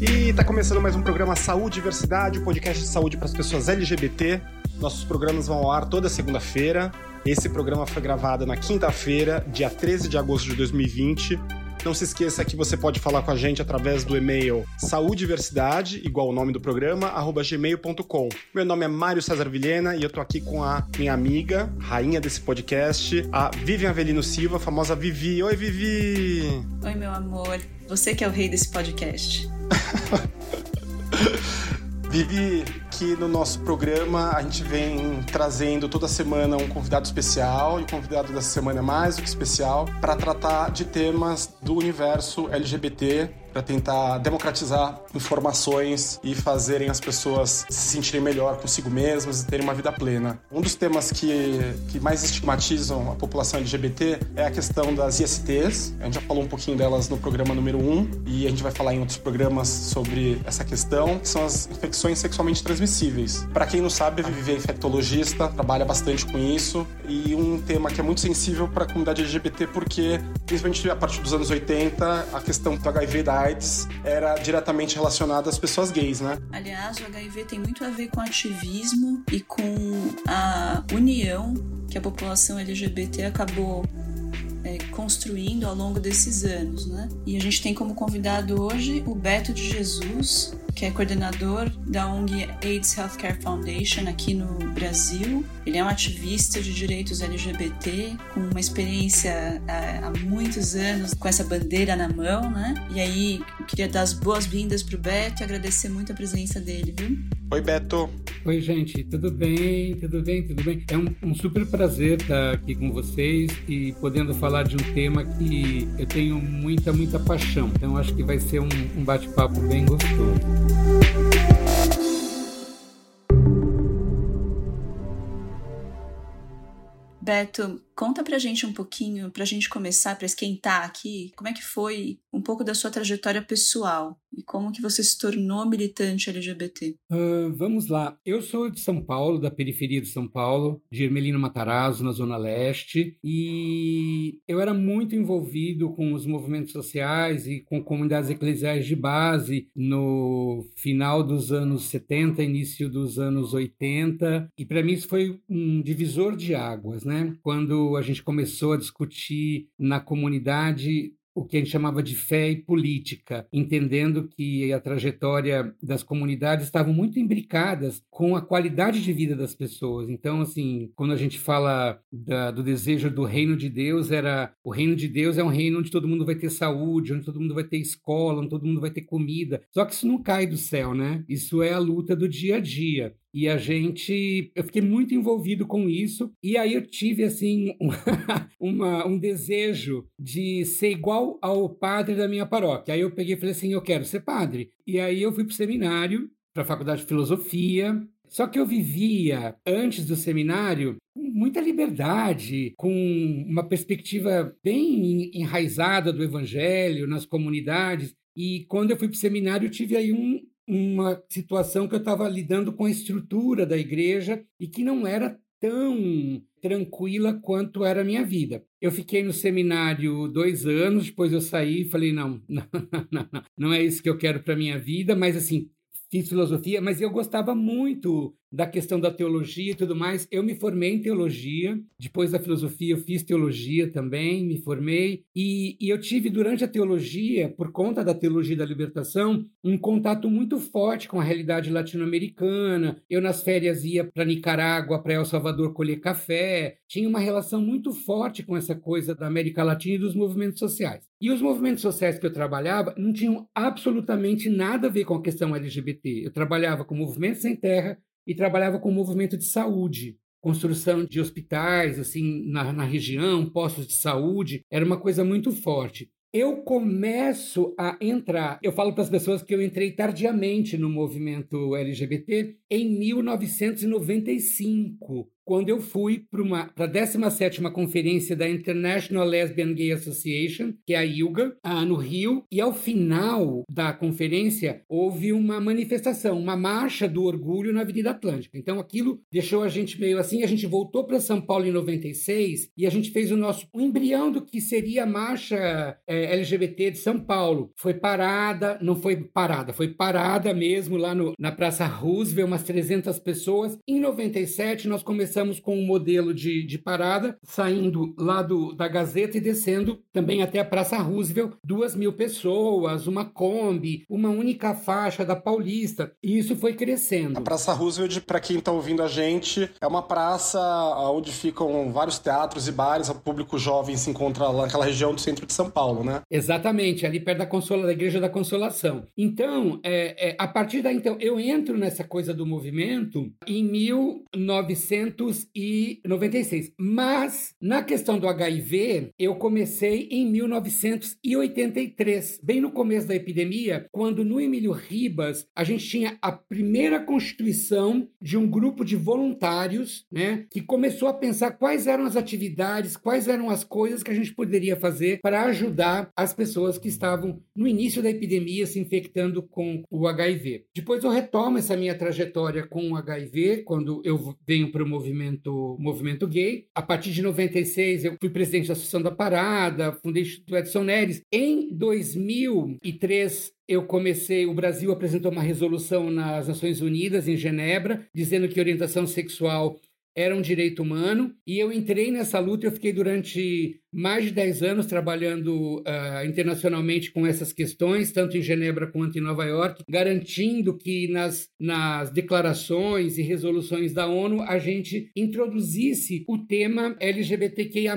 E está começando mais um programa Saúde e Diversidade, o um podcast de saúde para as pessoas LGBT. Nossos programas vão ao ar toda segunda-feira. Esse programa foi gravado na quinta-feira, dia 13 de agosto de 2020. Não se esqueça que você pode falar com a gente através do e-mail saudiversidade, igual o nome do programa, arroba gmail.com. Meu nome é Mário César Vilhena e eu tô aqui com a minha amiga, rainha desse podcast, a Vivian Avelino Silva, famosa Vivi. Oi, Vivi! Oi, meu amor. Você que é o rei desse podcast. Vivi, que no nosso programa a gente vem trazendo toda semana um convidado especial, e o convidado dessa semana é mais do que especial, para tratar de temas do universo LGBT, para tentar democratizar informações e fazerem as pessoas se sentirem melhor consigo mesmas e terem uma vida plena. Um dos temas que, que mais estigmatizam a população LGBT é a questão das ISTs. A gente já falou um pouquinho delas no programa número 1 e a gente vai falar em outros programas sobre essa questão, que são as infecções sexualmente transmissíveis. Para quem não sabe, a Vivi é infectologista, trabalha bastante com isso e um tema que é muito sensível para a comunidade LGBT porque, principalmente a partir dos anos 80, a questão do HIV da AIDS era diretamente relacionada às pessoas gays, né? Aliás, o HIV tem muito a ver com ativismo e com a união que a população LGBT acabou é, construindo ao longo desses anos, né? E a gente tem como convidado hoje o Beto de Jesus, que é coordenador da ONG AIDS Healthcare Foundation aqui no Brasil. Ele é um ativista de direitos LGBT, com uma experiência é, há muitos anos com essa bandeira na mão, né? E aí, queria dar as boas-vindas para o Beto e agradecer muito a presença dele, viu? Oi, Beto. Oi, gente. Tudo bem? Tudo bem? Tudo bem? É um, um super prazer estar aqui com vocês e podendo falar de um tema que eu tenho muita, muita paixão. Então, acho que vai ser um, um bate-papo bem gostoso. Beto, conta pra gente um pouquinho, pra gente começar, pra esquentar aqui, como é que foi um pouco da sua trajetória pessoal e como que você se tornou militante LGBT? Uh, vamos lá. Eu sou de São Paulo, da periferia de São Paulo, de Ermelino Matarazzo, na Zona Leste, e eu era muito envolvido com os movimentos sociais e com comunidades eclesiais de base no final dos anos 70, início dos anos 80, e para mim isso foi um divisor de águas, né? Quando a gente começou a discutir na comunidade o que a gente chamava de fé e política, entendendo que a trajetória das comunidades estavam muito imbricadas com a qualidade de vida das pessoas. Então, assim, quando a gente fala da, do desejo do reino de Deus, era o reino de Deus é um reino onde todo mundo vai ter saúde, onde todo mundo vai ter escola, onde todo mundo vai ter comida. Só que isso não cai do céu, né? Isso é a luta do dia a dia. E a gente, eu fiquei muito envolvido com isso. E aí eu tive assim uma, um desejo de ser igual ao padre da minha paróquia. Aí eu peguei e falei assim, eu quero ser padre. E aí eu fui para o seminário, para a faculdade de filosofia. Só que eu vivia antes do seminário muita liberdade, com uma perspectiva bem enraizada do evangelho nas comunidades. E quando eu fui para o seminário, eu tive aí um, uma situação que eu estava lidando com a estrutura da igreja e que não era tão tranquila quanto era a minha vida. Eu fiquei no seminário dois anos, depois eu saí e falei, não, não, não, não, não é isso que eu quero para minha vida, mas assim, fiz filosofia, mas eu gostava muito da questão da teologia e tudo mais. Eu me formei em teologia, depois da filosofia eu fiz teologia também, me formei, e, e eu tive durante a teologia, por conta da teologia da libertação, um contato muito forte com a realidade latino-americana. Eu nas férias ia para Nicarágua, para El Salvador colher café, tinha uma relação muito forte com essa coisa da América Latina e dos movimentos sociais. E os movimentos sociais que eu trabalhava não tinham absolutamente nada a ver com a questão LGBT. Eu trabalhava com movimentos sem terra, e trabalhava com o movimento de saúde, construção de hospitais assim na, na região, postos de saúde, era uma coisa muito forte. Eu começo a entrar, eu falo para as pessoas que eu entrei tardiamente no movimento LGBT em 1995. Quando eu fui para a 17ª conferência da International Lesbian Gay Association, que é a ILGA, no Rio, e ao final da conferência houve uma manifestação, uma marcha do orgulho na Avenida Atlântica. Então aquilo deixou a gente meio assim, a gente voltou para São Paulo em 96 e a gente fez o nosso o embrião do que seria a marcha é, LGBT de São Paulo. Foi parada, não foi parada, foi parada mesmo lá no, na Praça Roosevelt, umas 300 pessoas. Em 97 nós começamos com um modelo de, de parada, saindo lá do, da Gazeta e descendo também até a Praça Roosevelt, duas mil pessoas, uma Kombi, uma única faixa da Paulista. E isso foi crescendo. A Praça Roosevelt, para quem está ouvindo a gente, é uma praça onde ficam vários teatros e bares, o público jovem se encontra lá naquela região do centro de São Paulo, né? Exatamente, ali perto da, Consola, da Igreja da Consolação. Então, é, é, a partir daí, então, eu entro nessa coisa do movimento em 1996. Mas, na questão do HIV, eu comecei em 1983, bem no começo da epidemia, quando no Emílio Ribas a gente tinha a primeira constituição de um grupo de voluntários, né, que começou a pensar quais eram as atividades, quais eram as coisas que a gente poderia fazer para ajudar as pessoas que estavam no início da epidemia se infectando com o HIV. Depois eu retomo essa minha trajetória com o HIV, quando eu venho para o movimento, movimento gay. A partir de 96 eu fui presidente da Associação da Parada, fundei o Instituto Edson Neres. Em 2003 eu comecei, o Brasil apresentou uma resolução nas Nações Unidas, em Genebra, dizendo que orientação sexual era um direito humano, e eu entrei nessa luta, eu fiquei durante mais de 10 anos trabalhando uh, internacionalmente com essas questões, tanto em Genebra quanto em Nova York, garantindo que nas, nas declarações e resoluções da ONU a gente introduzisse o tema LGBTQIA,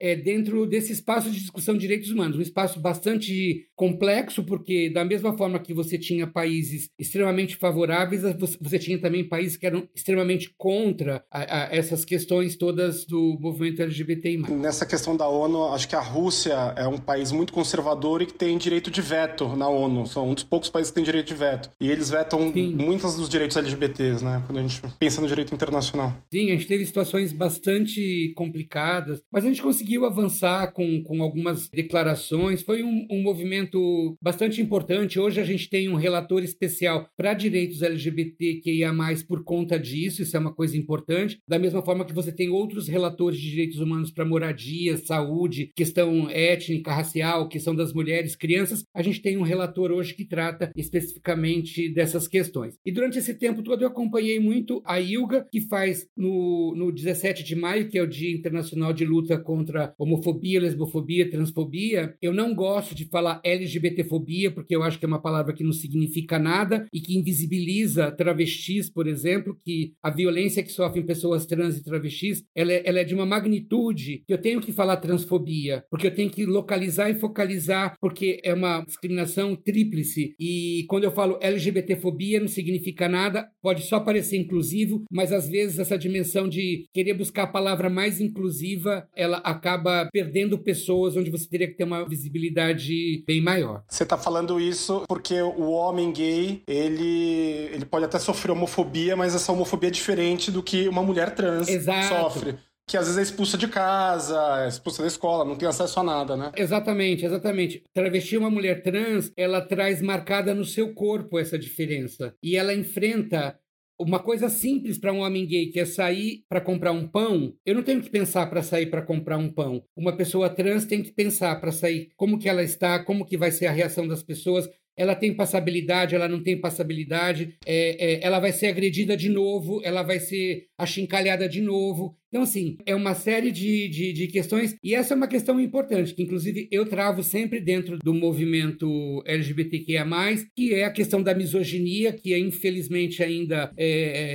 é, dentro desse espaço de discussão de direitos humanos. Um espaço bastante complexo, porque, da mesma forma que você tinha países extremamente favoráveis, você tinha também países que eram extremamente contra a, a essas questões todas do movimento LGBTI. Nessa questão da ONU, acho que a Rússia é um país muito conservador e que tem direito de veto na ONU. São um dos poucos países que tem direito de veto. E eles vetam Sim. muitos dos direitos LGBTs, né? Quando a gente pensa no direito internacional. Sim, a gente teve situações bastante complicadas, mas a gente conseguiu avançar com, com algumas declarações. Foi um, um movimento bastante importante. Hoje a gente tem um relator especial para direitos LGBTQIA+, por conta disso. Isso é uma coisa importante. Da mesma forma que você tem outros relatores de direitos humanos para moradia, saúde, saúde, questão étnica, racial, questão das mulheres, crianças, a gente tem um relator hoje que trata especificamente dessas questões. E durante esse tempo todo eu acompanhei muito a ILGA, que faz no, no 17 de maio, que é o Dia Internacional de Luta contra Homofobia, Lesbofobia, Transfobia. Eu não gosto de falar LGBTfobia, porque eu acho que é uma palavra que não significa nada e que invisibiliza travestis, por exemplo, que a violência que sofrem pessoas trans e travestis, ela é, ela é de uma magnitude que eu tenho que falar transfobia, porque eu tenho que localizar e focalizar, porque é uma discriminação tríplice. E quando eu falo LGBTfobia, não significa nada, pode só parecer inclusivo, mas às vezes essa dimensão de querer buscar a palavra mais inclusiva, ela acaba perdendo pessoas onde você teria que ter uma visibilidade bem maior. Você está falando isso porque o homem gay, ele, ele pode até sofrer homofobia, mas essa homofobia é diferente do que uma mulher trans Exato. sofre que às vezes é expulsa de casa, é expulsa da escola, não tem acesso a nada, né? Exatamente, exatamente. Travesti uma mulher trans, ela traz marcada no seu corpo essa diferença. E ela enfrenta uma coisa simples para um homem gay que é sair para comprar um pão, eu não tenho que pensar para sair para comprar um pão. Uma pessoa trans tem que pensar para sair como que ela está, como que vai ser a reação das pessoas, ela tem passabilidade, ela não tem passabilidade, é, é, ela vai ser agredida de novo, ela vai ser achincalhada de novo. Então, assim, é uma série de, de, de, questões, e essa é uma questão importante, que inclusive eu travo sempre dentro do movimento LGBTQIA, que é a questão da misoginia, que é, infelizmente ainda é,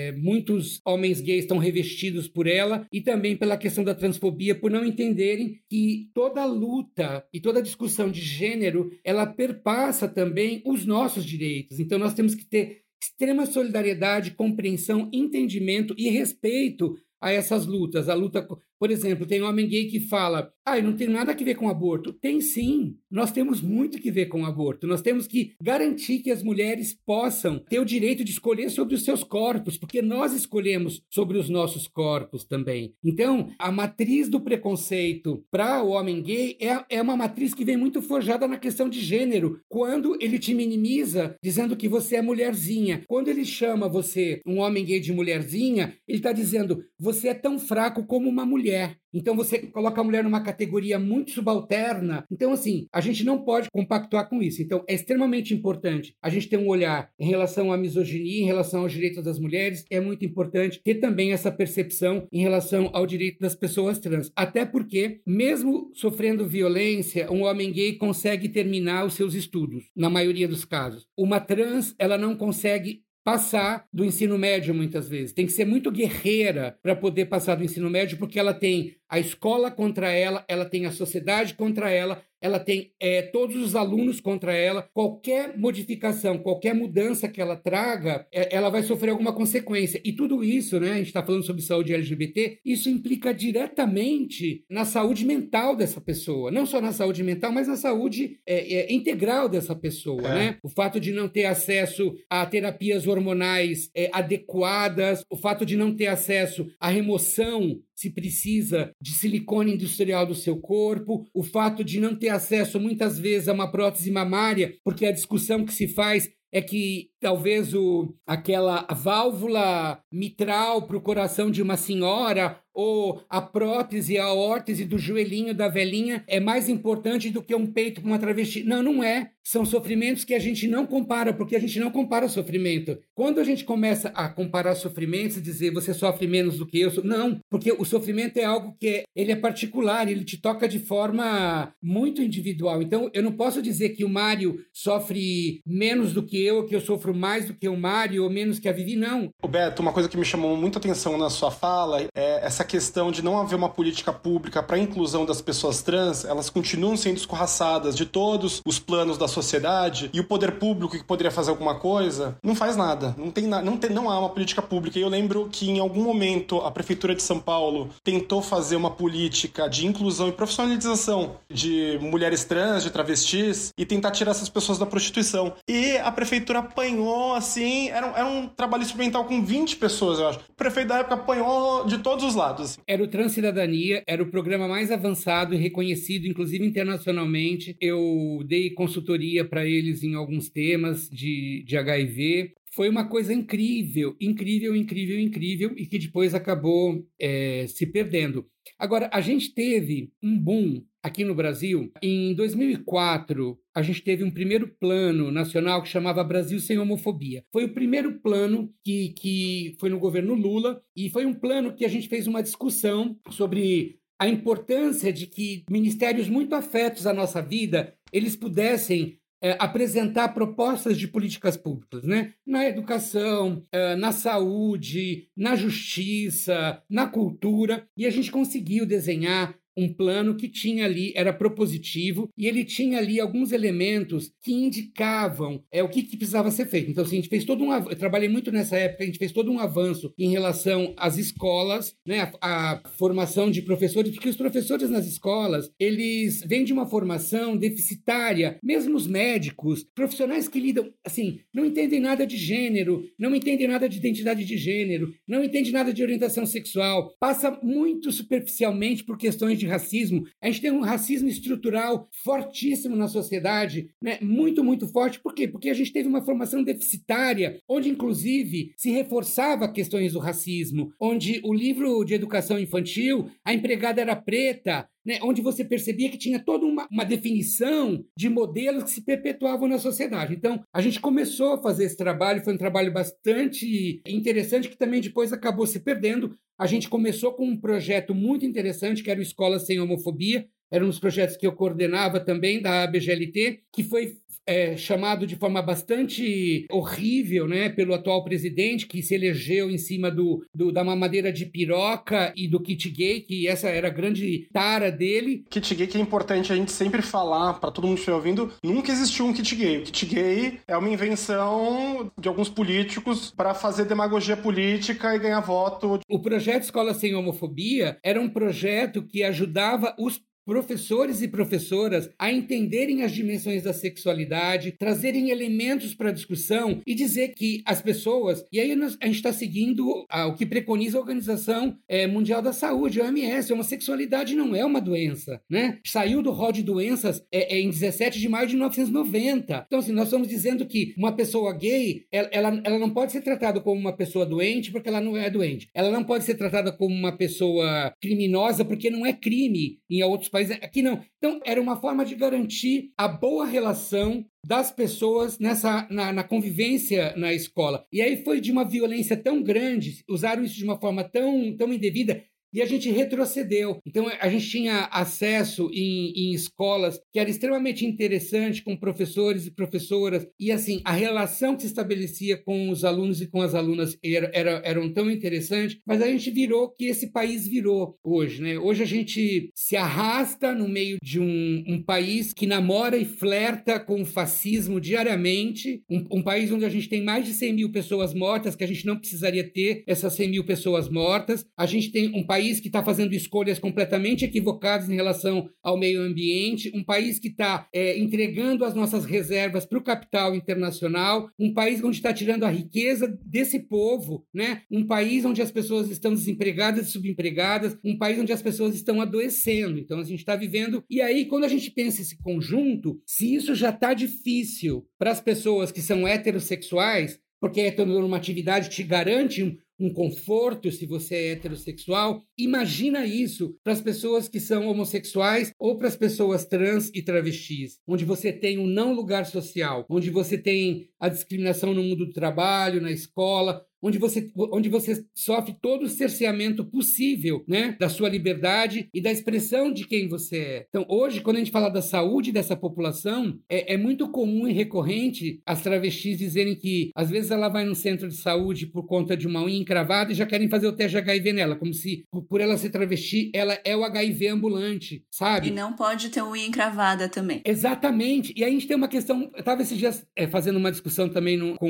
é, muitos homens gays estão revestidos por ela, e também pela questão da transfobia, por não entenderem que toda luta e toda discussão de gênero ela perpassa também os nossos direitos. Então, nós temos que ter extrema solidariedade, compreensão, entendimento e respeito a essas lutas, a luta Por exemplo, tem homem gay que fala: ah, não tem nada a ver com aborto. Tem sim. Nós temos muito que ver com aborto. Nós temos que garantir que as mulheres possam ter o direito de escolher sobre os seus corpos, porque nós escolhemos sobre os nossos corpos também. Então, a matriz do preconceito para o homem gay é, é uma matriz que vem muito forjada na questão de gênero. Quando ele te minimiza dizendo que você é mulherzinha, quando ele chama você, um homem gay, de mulherzinha, ele está dizendo você é tão fraco como uma mulher. Então você coloca a mulher numa categoria muito subalterna. Então, assim, a gente não pode compactuar com isso. Então, é extremamente importante a gente ter um olhar em relação à misoginia, em relação aos direitos das mulheres. É muito importante ter também essa percepção em relação ao direito das pessoas trans. Até porque, mesmo sofrendo violência, um homem gay consegue terminar os seus estudos, na maioria dos casos. Uma trans, ela não consegue passar do ensino médio muitas vezes. Tem que ser muito guerreira para poder passar do ensino médio, porque ela tem a escola contra ela, ela tem a sociedade contra ela, ela tem é, todos os alunos contra ela. Qualquer modificação, qualquer mudança que ela traga, é, ela vai sofrer alguma consequência. E tudo isso, né? A gente está falando sobre saúde LGBT, isso implica diretamente na saúde mental dessa pessoa. Não só na saúde mental, mas na saúde é, integral dessa pessoa, é. né? O fato de não ter acesso a terapias hormonais adequadas, o fato de não ter acesso à remoção se precisa de silicone industrial do seu corpo, o fato de não ter acesso muitas vezes a uma prótese mamária, porque a discussão que se faz é que talvez o, aquela válvula mitral para o coração de uma senhora ou a prótese, a órtese do joelhinho da velhinha é mais importante do que um peito para uma travesti. Não, não é. São sofrimentos que a gente não compara, porque a gente não compara sofrimento. Quando a gente começa a comparar sofrimentos e dizer você sofre menos do que eu, não, porque o sofrimento é algo que é, ele é particular, ele te toca de forma muito individual. Então, eu não posso dizer que o Mário sofre menos do que eu, que eu sofro mais do que o Mário ou menos que a Vivi, não. O Beto, uma coisa que me chamou muita atenção na sua fala é essa questão de não haver uma política pública para a inclusão das pessoas trans, elas continuam sendo escorraçadas de todos os planos da sociedade e o poder público que poderia fazer alguma coisa não faz nada. Não tem, não tem não há uma política pública. E eu lembro que em algum momento a prefeitura de São Paulo tentou fazer uma política de inclusão e profissionalização de mulheres trans, de travestis e tentar tirar essas pessoas da prostituição. E a prefeitura apanhou assim, era, era um trabalho experimental com 20 pessoas, eu acho. O prefeito da época apanhou de todos os lados. Era o Transcidadania, era o programa mais avançado e reconhecido, inclusive internacionalmente. Eu dei consultoria para eles em alguns temas de, de HIV foi uma coisa incrível, incrível, incrível, incrível e que depois acabou é, se perdendo. Agora, a gente teve um boom aqui no Brasil. Em 2004, a gente teve um primeiro plano nacional que chamava Brasil Sem Homofobia. Foi o primeiro plano que, que foi no governo Lula e foi um plano que a gente fez uma discussão sobre a importância de que ministérios muito afetos à nossa vida eles pudessem é, apresentar propostas de políticas públicas, né? Na educação, é, na saúde, na justiça, na cultura, e a gente conseguiu desenhar um plano que tinha ali, era propositivo, e ele tinha ali alguns elementos que indicavam é, o que, que precisava ser feito. Então, assim, a gente fez todo um. Eu trabalhei muito nessa época, a gente fez todo um avanço em relação às escolas, né, a, a formação de professores, porque os professores nas escolas, eles vêm de uma formação deficitária, mesmo os médicos, profissionais que lidam, assim, não entendem nada de gênero, não entendem nada de identidade de gênero, não entendem nada de orientação sexual, passa muito superficialmente por questões de racismo. A gente tem um racismo estrutural fortíssimo na sociedade, né? muito, muito forte. Por quê? Porque a gente teve uma formação deficitária, onde, inclusive, se reforçava questões do racismo, onde o livro de educação infantil, a empregada era preta, né, onde você percebia que tinha toda uma, uma, definição de modelos que se perpetuavam na sociedade. Então, a gente começou a fazer esse trabalho, foi um trabalho bastante interessante que também depois acabou se perdendo. A gente começou com um projeto muito interessante, que era o Escola Sem Homofobia, era um dos projetos que eu coordenava também da ABGLT, que foi é, chamado de forma bastante horrível né, pelo atual presidente, que se elegeu em cima do, do da mamadeira de piroca e do kit gay, que essa era a grande tara dele. Kit gay que é importante a gente sempre falar, para todo mundo que estiver ouvindo, nunca existiu um kit gay. O kit gay é uma invenção de alguns políticos para fazer demagogia política e ganhar voto. O projeto Escola Sem Homofobia era um projeto que ajudava os professores e professoras a entenderem as dimensões da sexualidade, trazerem elementos para a discussão e dizer que as pessoas. E aí a gente está seguindo o que preconiza a Organização é, Mundial da Saúde, a OMS. A homossexualidade não é uma doença, né? Saiu do rol de doenças é, é, em 17 de maio de 1990. Então, assim, nós estamos dizendo que uma pessoa gay, ela, ela, ela não pode ser tratada como uma pessoa doente porque ela não é doente. Ela não pode ser tratada como uma pessoa criminosa porque não é crime em outros países país. Aqui não. Então, era uma forma de garantir a boa relação das pessoas nessa na, na, convivência na escola. E aí foi de uma violência tão grande, usaram isso de uma forma tão, tão indevida, e a gente retrocedeu. Então a gente tinha acesso em, em, escolas que era extremamente interessante com professores e professoras e assim a relação que se estabelecia com os alunos e com as alunas era, era eram tão interessante. Mas a gente virou que esse país virou hoje, né? Hoje a gente se arrasta no meio de um, um país que namora e flerta com o fascismo diariamente, um, um país onde a gente tem mais de 100 mil pessoas mortas que a gente não precisaria ter essas 100 mil pessoas mortas. A gente tem um país país que está fazendo escolhas completamente equivocadas em relação ao meio ambiente, um país que está é, entregando as nossas reservas para o capital internacional, um país onde está tirando a riqueza desse povo, né? um país onde as pessoas estão desempregadas e subempregadas, um país onde as pessoas estão adoecendo. Então a gente está vivendo. E aí, quando a gente pensa esse conjunto, se isso já está difícil para as pessoas que são heterossexuais, porque a heteronormatividade te garante um, conforto se você é heterossexual. Imagina isso para as pessoas que são homossexuais ou para as pessoas trans e travestis, onde você tem um não lugar social, onde você tem a discriminação no mundo do trabalho, na escola, onde você, onde você sofre todo o cerceamento possível né, da sua liberdade e da expressão de quem você é. Então, hoje, quando a gente fala da saúde dessa população, é, é muito comum e recorrente as travestis dizerem que, às vezes, ela vai no centro de saúde por conta de uma unha encravada e já querem fazer o teste de HIV nela, como se, por ela ser travesti, ela é o HIV ambulante, sabe? E não pode ter unha encravada também. Exatamente. E aí a gente tem uma questão. Eu estava esses dias é, fazendo uma discussão também no, com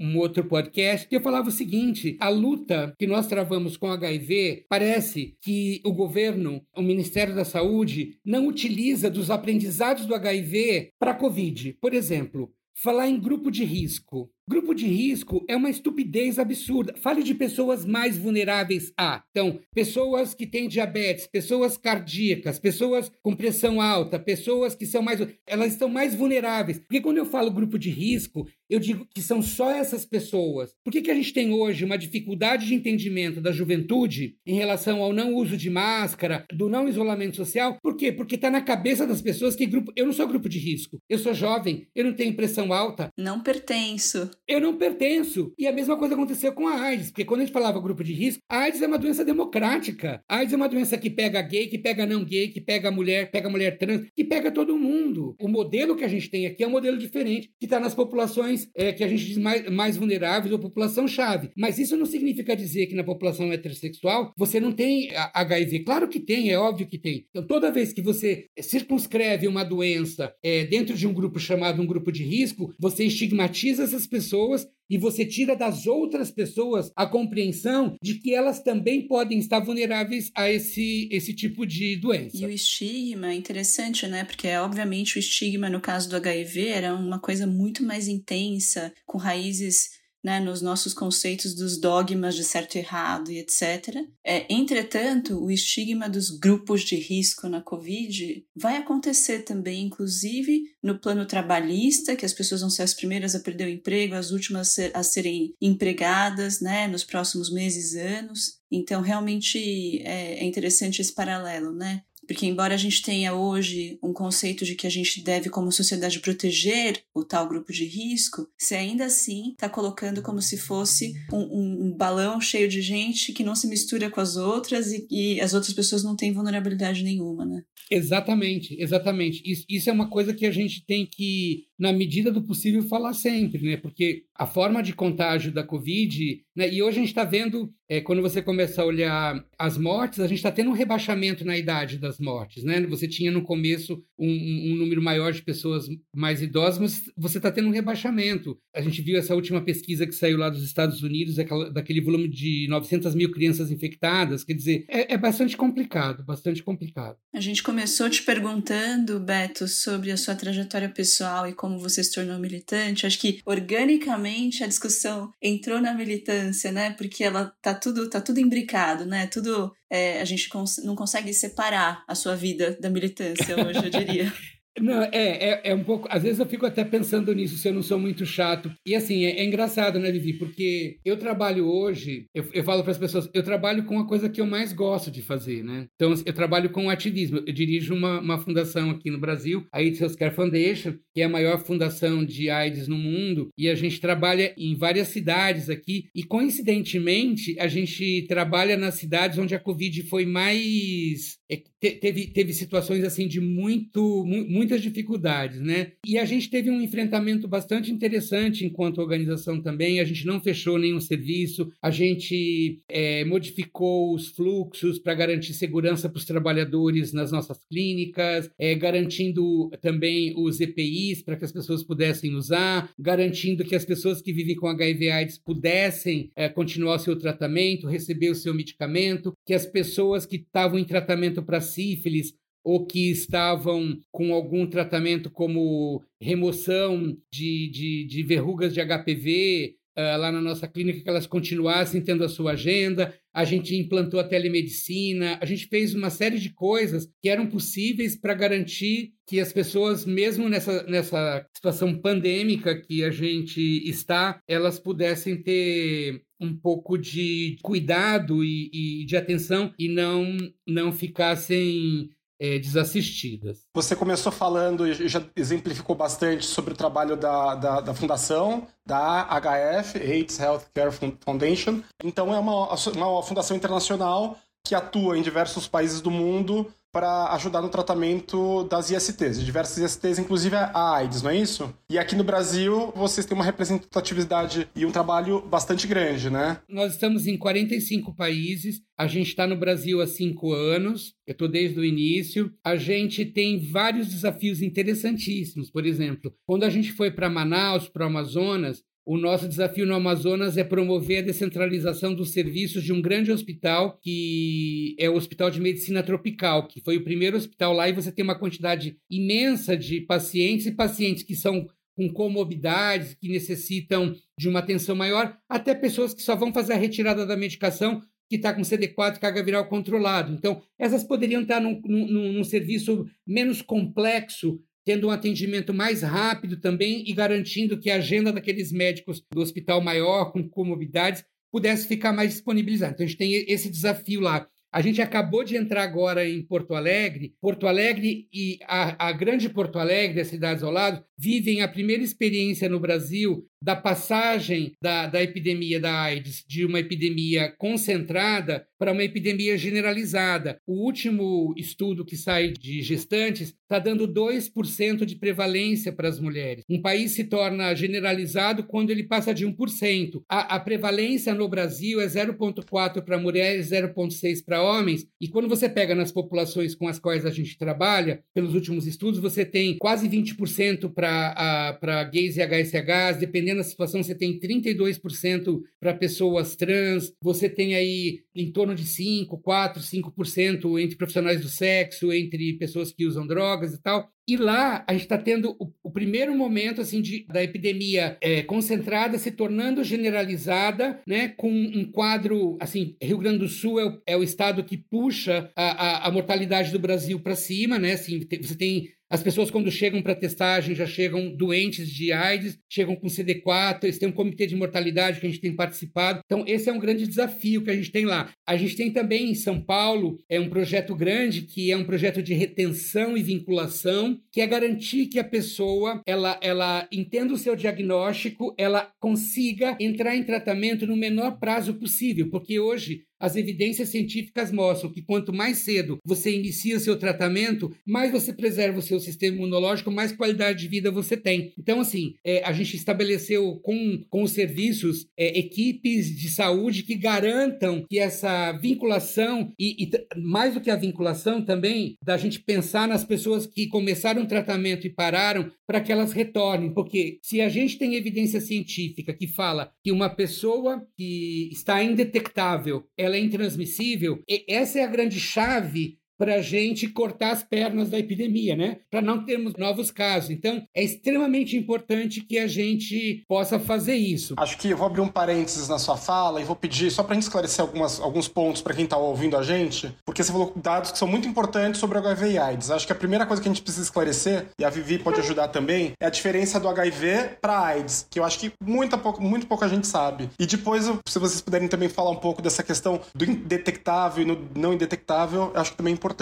um outro podcast, que eu falava falava o seguinte: a luta que nós travamos com HIV parece que o governo, o Ministério da Saúde, não utiliza dos aprendizados do HIV para a Covid. Por exemplo, falar em grupo de risco. Grupo de risco é uma estupidez absurda. Fale de pessoas mais vulneráveis a. Então, pessoas que têm diabetes, pessoas cardíacas, pessoas com pressão alta, pessoas que são mais. Elas estão mais vulneráveis. Porque quando eu falo grupo de risco, eu digo que são só essas pessoas. Por que, que a gente tem hoje uma dificuldade de entendimento da juventude em relação ao não uso de máscara, do não isolamento social? Por quê? Porque está na cabeça das pessoas que grupo. Eu não sou grupo de risco. Eu sou jovem, eu não tenho pressão alta. Não pertenço eu não pertenço. E a mesma coisa aconteceu com a AIDS, porque quando a gente falava grupo de risco, a AIDS é uma doença democrática. A AIDS é uma doença que pega gay, que pega não gay, que pega mulher, pega mulher trans, que pega todo mundo. O modelo que a gente tem aqui é um modelo diferente, que está nas populações é, que a gente diz mais, mais vulneráveis ou população-chave. Mas isso não significa dizer que na população heterossexual você não tem HIV. Claro que tem, é óbvio que tem. Então, toda vez que você circunscreve uma doença é, dentro de um grupo chamado um grupo de risco, você estigmatiza essas pessoas pessoas e você tira das outras pessoas a compreensão de que elas também podem estar vulneráveis a esse, esse tipo de doença. E o estigma é interessante, né? Porque, obviamente, o estigma no caso do HIV era uma coisa muito mais intensa, com raízes né, nos nossos conceitos dos dogmas de certo e errado e etc. É, entretanto, o estigma dos grupos de risco na Covid vai acontecer também, inclusive no plano trabalhista, que as pessoas vão ser as primeiras a perder o emprego, as últimas a, ser, a serem empregadas né, nos próximos meses, anos. Então, realmente é, é interessante esse paralelo, né? Porque, embora a gente tenha hoje um conceito de que a gente deve, como sociedade, proteger o tal grupo de risco, se ainda assim está colocando como se fosse um, um, balão cheio de gente que não se mistura com as outras e, e as outras pessoas não têm vulnerabilidade nenhuma, né? Exatamente, exatamente. Isso, isso é uma coisa que a gente tem que na medida do possível, falar sempre, né? Porque a forma de contágio da Covid, né? E hoje a gente está vendo, é, quando você começa a olhar as mortes, a gente está tendo um rebaixamento na idade das mortes, né? Você tinha no começo um, um número maior de pessoas mais idosas, mas você está tendo um rebaixamento. A gente viu essa última pesquisa que saiu lá dos Estados Unidos, daquele volume de 900 mil crianças infectadas. Quer dizer, é, é bastante complicado, bastante complicado. A gente começou te perguntando, Beto, sobre a sua trajetória pessoal e como você se tornou militante. Acho que organicamente a discussão entrou na militância, né? Porque ela tá tudo, tá tudo imbricado, né? Tudo é, a gente cons não consegue separar a sua vida da militância hoje, eu diria. Não, é, é, é, um pouco. Às vezes eu fico até pensando nisso, se eu não sou muito chato. E assim, é, é engraçado, né, Vivi? Porque eu trabalho hoje, eu, eu falo para as pessoas, eu trabalho com a coisa que eu mais gosto de fazer, né? Então, eu trabalho com ativismo. Eu dirijo uma, uma fundação aqui no Brasil, a AIDS Healthcare Foundation, que é a maior fundação de AIDS no mundo, e a gente trabalha em várias cidades aqui. E coincidentemente, a gente trabalha nas cidades onde a Covid foi mais. É, teve, teve situações assim de muito, muito muitas dificuldades, né? E a gente teve um enfrentamento bastante interessante enquanto organização também. A gente não fechou nenhum serviço, a gente é, modificou os fluxos para garantir segurança para os trabalhadores nas nossas clínicas, é, garantindo também os EPIs para que as pessoas pudessem usar, garantindo que as pessoas que vivem com HIV/AIDS pudessem é, continuar o seu tratamento, receber o seu medicamento, que as pessoas que estavam em tratamento para sífilis ou que estavam com algum tratamento como remoção de, de, de verrugas de HPV uh, eh, lá na nossa clínica, que elas continuassem tendo a sua agenda. A gente implantou a telemedicina, a gente fez uma série de coisas que eram possíveis para garantir que as pessoas, mesmo nessa, nessa situação pandêmica que a gente está, elas pudessem ter um pouco de cuidado e, e de atenção e não, não ficassem é, desassistidas. Você começou falando e já exemplificou bastante sobre o trabalho da, da, da fundação, da HF, AIDS Healthcare Foundation. Então, é uma, uma fundação internacional que atua em diversos países do mundo para ajudar no tratamento das ISTs, de diversas ISTs, inclusive a AIDS, não é isso? E aqui no Brasil, vocês têm uma representatividade e um trabalho bastante grande, né? Nós estamos em 45 países, a gente está no Brasil há cinco anos, eu estou desde o início. A gente tem vários desafios interessantíssimos. Por exemplo, quando a gente foi para Manaus, para o Amazonas, o nosso desafio no Amazonas é promover a descentralização dos serviços de um grande hospital, que é o Hospital de Medicina Tropical, que foi o primeiro hospital lá, e você tem uma quantidade imensa de pacientes e pacientes que são com comorbidades, que necessitam de uma atenção maior, até pessoas que só vão fazer a retirada da medicação que está com CD4 carga viral controlado. Então, essas poderiam estar num, num, num serviço menos complexo, tendo um atendimento mais rápido também e garantindo que a agenda daqueles médicos do hospital maior, com comorbidades, pudesse ficar mais disponibilizada. Então, a gente tem esse desafio lá. A gente acabou de entrar agora em Porto Alegre. Porto Alegre e a, a grande Porto Alegre, as cidades ao lado, vivem a primeira experiência no Brasil da passagem da, da epidemia da AIDS de uma epidemia concentrada para uma epidemia generalizada. O último estudo que sai de gestantes está dando 2% de prevalência para as mulheres. Um país se torna generalizado quando ele passa de 1%. A, a prevalência no Brasil é 0,4% para mulheres, 0,6% para homens. E quando você pega nas populações com as quais a gente trabalha, pelos últimos estudos, você tem quase 20% para gays e HSHs, dependendo dependendo da situação, você tem 32% para pessoas trans, você tem aí em torno de 5, 4, 5% entre profissionais do sexo, entre pessoas que usam drogas e tal. E lá a gente está tendo o, o, primeiro momento assim de, da epidemia é, concentrada se tornando generalizada, né, com um quadro assim Rio Grande do Sul é o, é o estado que puxa a, a, a mortalidade do Brasil para cima, né? Assim, você tem as pessoas, quando chegam para testagem, já chegam doentes de AIDS, chegam com CD4, eles têm um comitê de mortalidade que a gente tem participado. Então, esse é um grande desafio que a gente tem lá. A gente tem também em São Paulo é um projeto grande que é um projeto de retenção e vinculação, que é garantir que a pessoa ela, ela entenda o seu diagnóstico, ela consiga entrar em tratamento no menor prazo possível, porque hoje as evidências científicas mostram que quanto mais cedo você inicia seu tratamento, mais você preserva o seu sistema imunológico, mais qualidade de vida você tem. Então, assim, é, a gente estabeleceu com, com os serviços é, equipes de saúde que garantam que essa vinculação, e, e mais do que a vinculação também, da gente pensar nas pessoas que começaram o tratamento e pararam, para que elas retornem. Porque se a gente tem evidência científica que fala que uma pessoa que está indetectável, ela é intransmissível, essa é a grande chave para a gente cortar as pernas da epidemia, né? Para não termos novos casos. Então, é extremamente importante que a gente possa fazer isso. Acho que eu vou abrir um parênteses na sua fala e vou pedir, só para a gente esclarecer algumas, alguns pontos para quem está ouvindo a gente, porque você falou dados que são muito importantes sobre o HIV e AIDS. Acho que a primeira coisa que a gente precisa esclarecer, e a Vivi pode ajudar também, é a diferença do HIV para AIDS, que eu acho que muita, muito pouca gente sabe. E depois, se vocês puderem também falar um pouco dessa questão do indetectável e no não indetectável, acho que também é importante.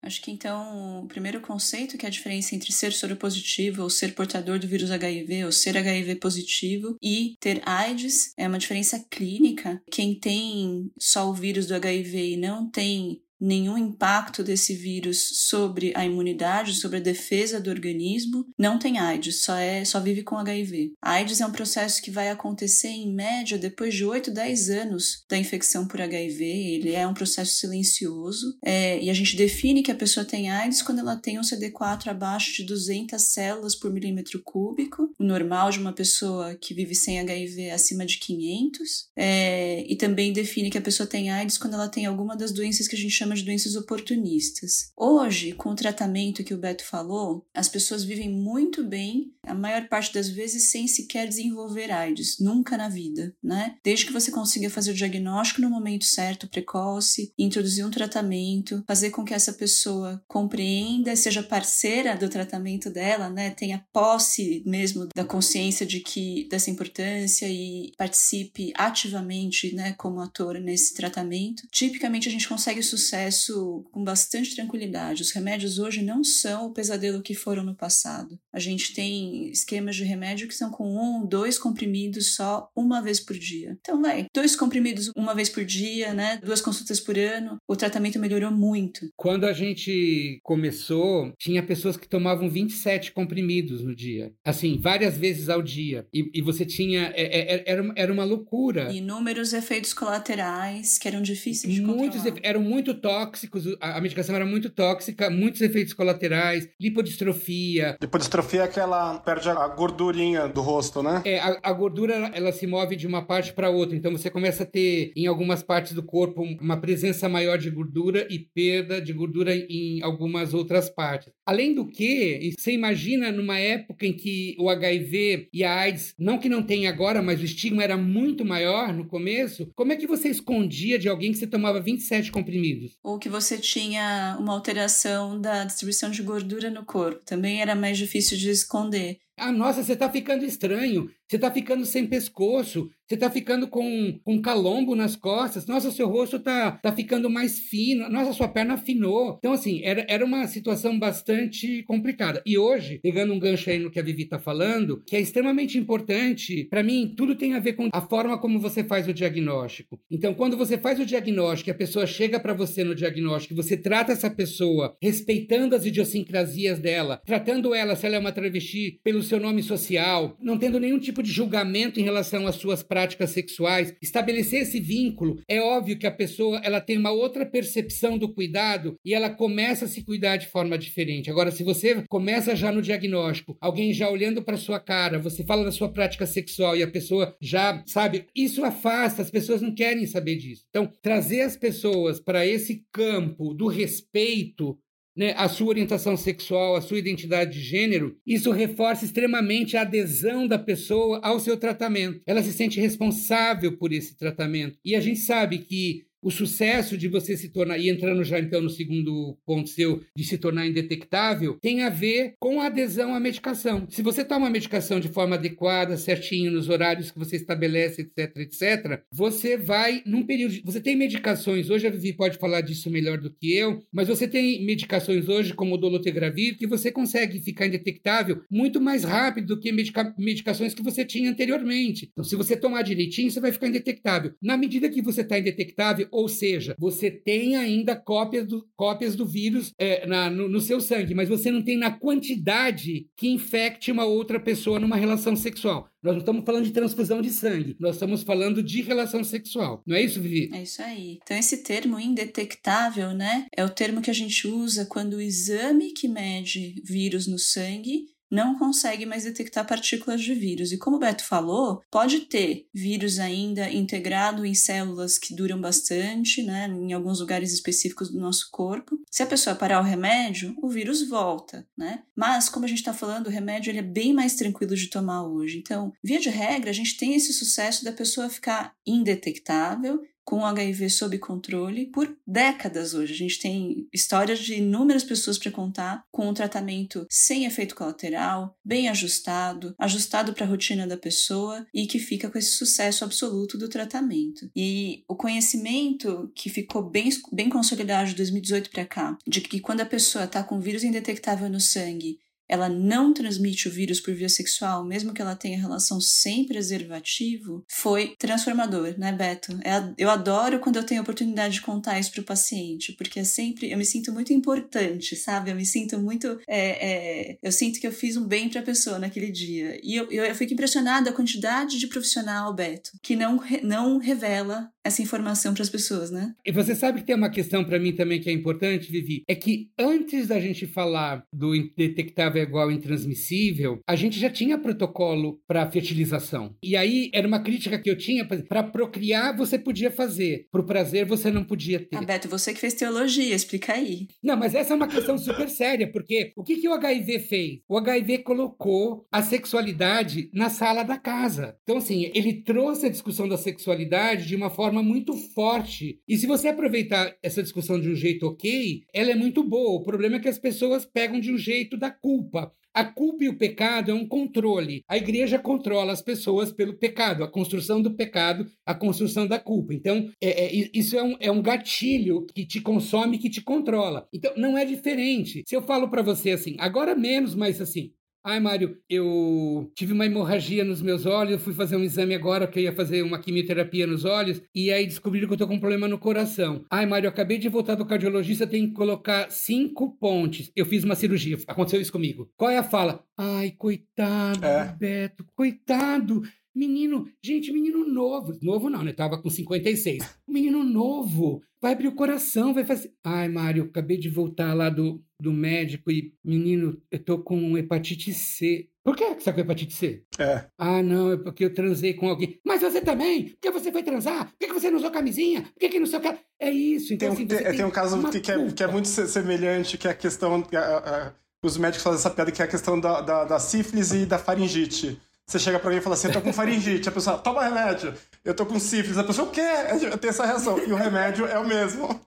Acho que então o primeiro conceito que é a diferença entre ser soropositivo ou ser portador do vírus HIV ou ser HIV positivo e ter AIDS é uma diferença clínica. Quem tem só o vírus do HIV e não tem nenhum impacto desse vírus sobre a imunidade, sobre a defesa do organismo, não tem AIDS, só é só vive com HIV. A AIDS é um processo que vai acontecer em média depois de 8, 10 anos da infecção por HIV. Ele é um processo silencioso é, e a gente define que a pessoa tem AIDS quando ela tem um CD4 abaixo de 200 células por milímetro cúbico. O normal de uma pessoa que vive sem HIV é acima de 500. É, e também define que a pessoa tem AIDS quando ela tem alguma das doenças que a gente chama chama de doenças oportunistas. Hoje, com o tratamento que o Beto falou, as pessoas vivem muito bem, a maior parte das vezes sem sequer desenvolver AIDS, nunca na vida, né? Desde que você consiga fazer o diagnóstico no momento certo, precoce, introduzir um tratamento, fazer com que essa pessoa compreenda, seja parceira do tratamento dela, né? Tenha posse mesmo da consciência de que dessa importância e participe ativamente, né, como ator nesse tratamento. Tipicamente a gente consegue sucesso processo com bastante tranquilidade. Os remédios hoje não são o pesadelo que foram no passado. A gente tem esquemas de remédio que são com um, dois comprimidos só uma vez por dia. Então, vai, dois comprimidos uma vez por dia, né? Duas consultas por ano. O tratamento melhorou muito. Quando a gente começou, tinha pessoas que tomavam 27 comprimidos no dia. Assim, várias vezes ao dia. E, e você tinha. É, é, é era, era uma loucura. Inúmeros efeitos colaterais que eram difíceis de Muitos controlar. eram muito tóxicos, a, medicação era muito tóxica, muitos efeitos colaterais, lipodistrofia. Lipodistrofia é aquela perde a gordurinha do rosto, né? É, a, a gordura ela se move de uma parte para outra, então você começa a ter em algumas partes do corpo uma presença maior de gordura e perda de gordura em algumas outras partes. Além do que, você imagina numa época em que o HIV e a AIDS, não que não tenha agora, mas o estigma era muito maior no começo, como é que você escondia de alguém que você tomava 27 comprimidos? Ou que você tinha uma alteração da distribuição de gordura no corpo. Também era mais difícil de esconder. Ah, nossa, você está ficando estranho, você está ficando sem pescoço, você está ficando com, com calombo nas costas, nossa, seu rosto está tá ficando mais fino, nossa, sua perna afinou. Então, assim, era, era uma situação bastante complicada. E hoje, pegando um gancho aí no que a Vivi está falando, que é extremamente importante, para mim, tudo tem a ver com a forma como você faz o diagnóstico. Então, quando você faz o diagnóstico, a pessoa chega para você no diagnóstico, você trata essa pessoa respeitando as idiosincrasias dela, tratando ela, se ela é uma travesti, pelo seu nome social, não tendo nenhum tipo de julgamento em relação às suas práticas sexuais, estabelecer esse vínculo, é óbvio que a pessoa ela tem uma outra percepção do cuidado e ela começa a se cuidar de forma diferente. Agora, se você começa já no diagnóstico, alguém já olhando para sua cara, você fala da sua prática sexual e a pessoa já sabe, isso afasta, as pessoas não querem saber disso. Então, trazer as pessoas para esse campo do respeito né, a sua orientação sexual, a sua identidade de gênero, isso reforça extremamente a adesão da pessoa ao seu tratamento. Ela se sente responsável por esse tratamento. E a gente sabe que o sucesso de você se tornar, e entrando já então no segundo ponto seu, de se tornar indetectável, tem a ver com a adesão à medicação. Se você toma a medicação de forma adequada, certinho, nos horários que você estabelece, etc, etc, você vai num período. De, você tem medicações, hoje a Vivi pode falar disso melhor do que eu, mas você tem medicações hoje, como o dolutegravir, que você consegue ficar indetectável muito mais rápido do que medica, medicações que você tinha anteriormente. Então, se você tomar direitinho, você vai ficar indetectável. Na medida que você está indetectável, ou seja, você tem ainda cópias do, cópias do vírus é, na, no, no seu sangue, mas você não tem na quantidade que infecte uma outra pessoa numa relação sexual. Nós não estamos falando de transfusão de sangue, nós estamos falando de relação sexual. Não é isso, Vivi? É isso aí. Então, esse termo indetectável, né, é o termo que a gente usa quando o exame que mede vírus no sangue não consegue mais detectar partículas de vírus. E como o Beto falou, pode ter vírus ainda integrado em células que duram bastante, né, em alguns lugares específicos do nosso corpo. Se a pessoa parar o remédio, o vírus volta, né? Mas, como a gente está falando, o remédio ele é bem mais tranquilo de tomar hoje. Então, via de regra, a gente tem esse sucesso da pessoa ficar indetectável com HIV sob controle por décadas hoje. A gente tem histórias de inúmeras pessoas para contar com um tratamento sem efeito colateral, bem ajustado, ajustado para a rotina da pessoa e que fica com esse sucesso absoluto do tratamento. E o conhecimento que ficou bem, bem consolidado de 2018 para cá, de que quando a pessoa está com vírus indetectável no sangue ela não transmite o vírus por via sexual, mesmo que ela tenha relação sem preservativo, foi transformador, né, Beto? É eu adoro quando eu tenho a oportunidade de contar isso para o paciente, porque é sempre, eu me sinto muito importante, sabe? Eu me sinto muito, é, é, eu sinto que eu fiz um bem para a pessoa naquele dia. E eu, eu, eu fico impressionada a quantidade de profissional, Beto, que não, não revela essa informação para as pessoas, né? E você sabe que tem uma questão para mim também que é importante, Vivi, é que antes da gente falar do detectável é igual intransmissível, a gente já tinha protocolo para fertilização. E aí era uma crítica que eu tinha para procriar você podia fazer, para o prazer você não podia ter. Ah, Beto, você que fez teologia, explica aí. Não, mas essa é uma questão super séria, porque o que, que o HIV fez? O HIV colocou a sexualidade na sala da casa. Então, assim, ele trouxe a discussão da sexualidade de uma forma muito forte. E se você aproveitar essa discussão de um jeito ok, ela é muito boa. O problema é que as pessoas pegam de um jeito da culpa culpa. A culpa e o pecado é um controle. A igreja controla as pessoas pelo pecado, a construção do pecado, a construção da culpa. Então, é, é, isso é um, é um gatilho que te consome, que te controla. Então, não é diferente. Se eu falo para você assim, agora menos, mas assim, Ai, Mário, eu tive uma hemorragia nos meus olhos, eu fui fazer um exame agora, que eu ia fazer uma quimioterapia nos olhos, e aí descobriram que eu tô com um problema no coração. Ai, Mário, eu acabei de voltar do cardiologista, tem que colocar cinco pontes. Eu fiz uma cirurgia, aconteceu isso comigo. Qual é a fala? Ai, coitado, é. Beto, coitado. Menino, gente, menino novo. Novo não, né? Tava com 56. Menino novo. Vai abrir o coração, vai fazer. Ai, Mário, acabei de voltar lá do, do médico e, menino, eu tô com hepatite C. Por que você tá com hepatite C? É. Ah, não, é porque eu transei com alguém. Mas você também? Por que você foi transar? Por que você não usou camisinha? Por que, que não sei o que? É isso. Então, tem, assim, tem, tem, um caso que, que, é, que, é, muito semelhante, que é a questão. A, a, os médicos fazem essa piada, que é a questão da, da, da sífilis e da faringite. Você chega pra alguém e fala assim, eu tô com faringite. A pessoa, toma remédio. Eu tô com sífilis. A pessoa, o quê? Eu tenho essa reação. E o remédio é o mesmo.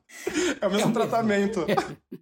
É o mesmo é tratamento.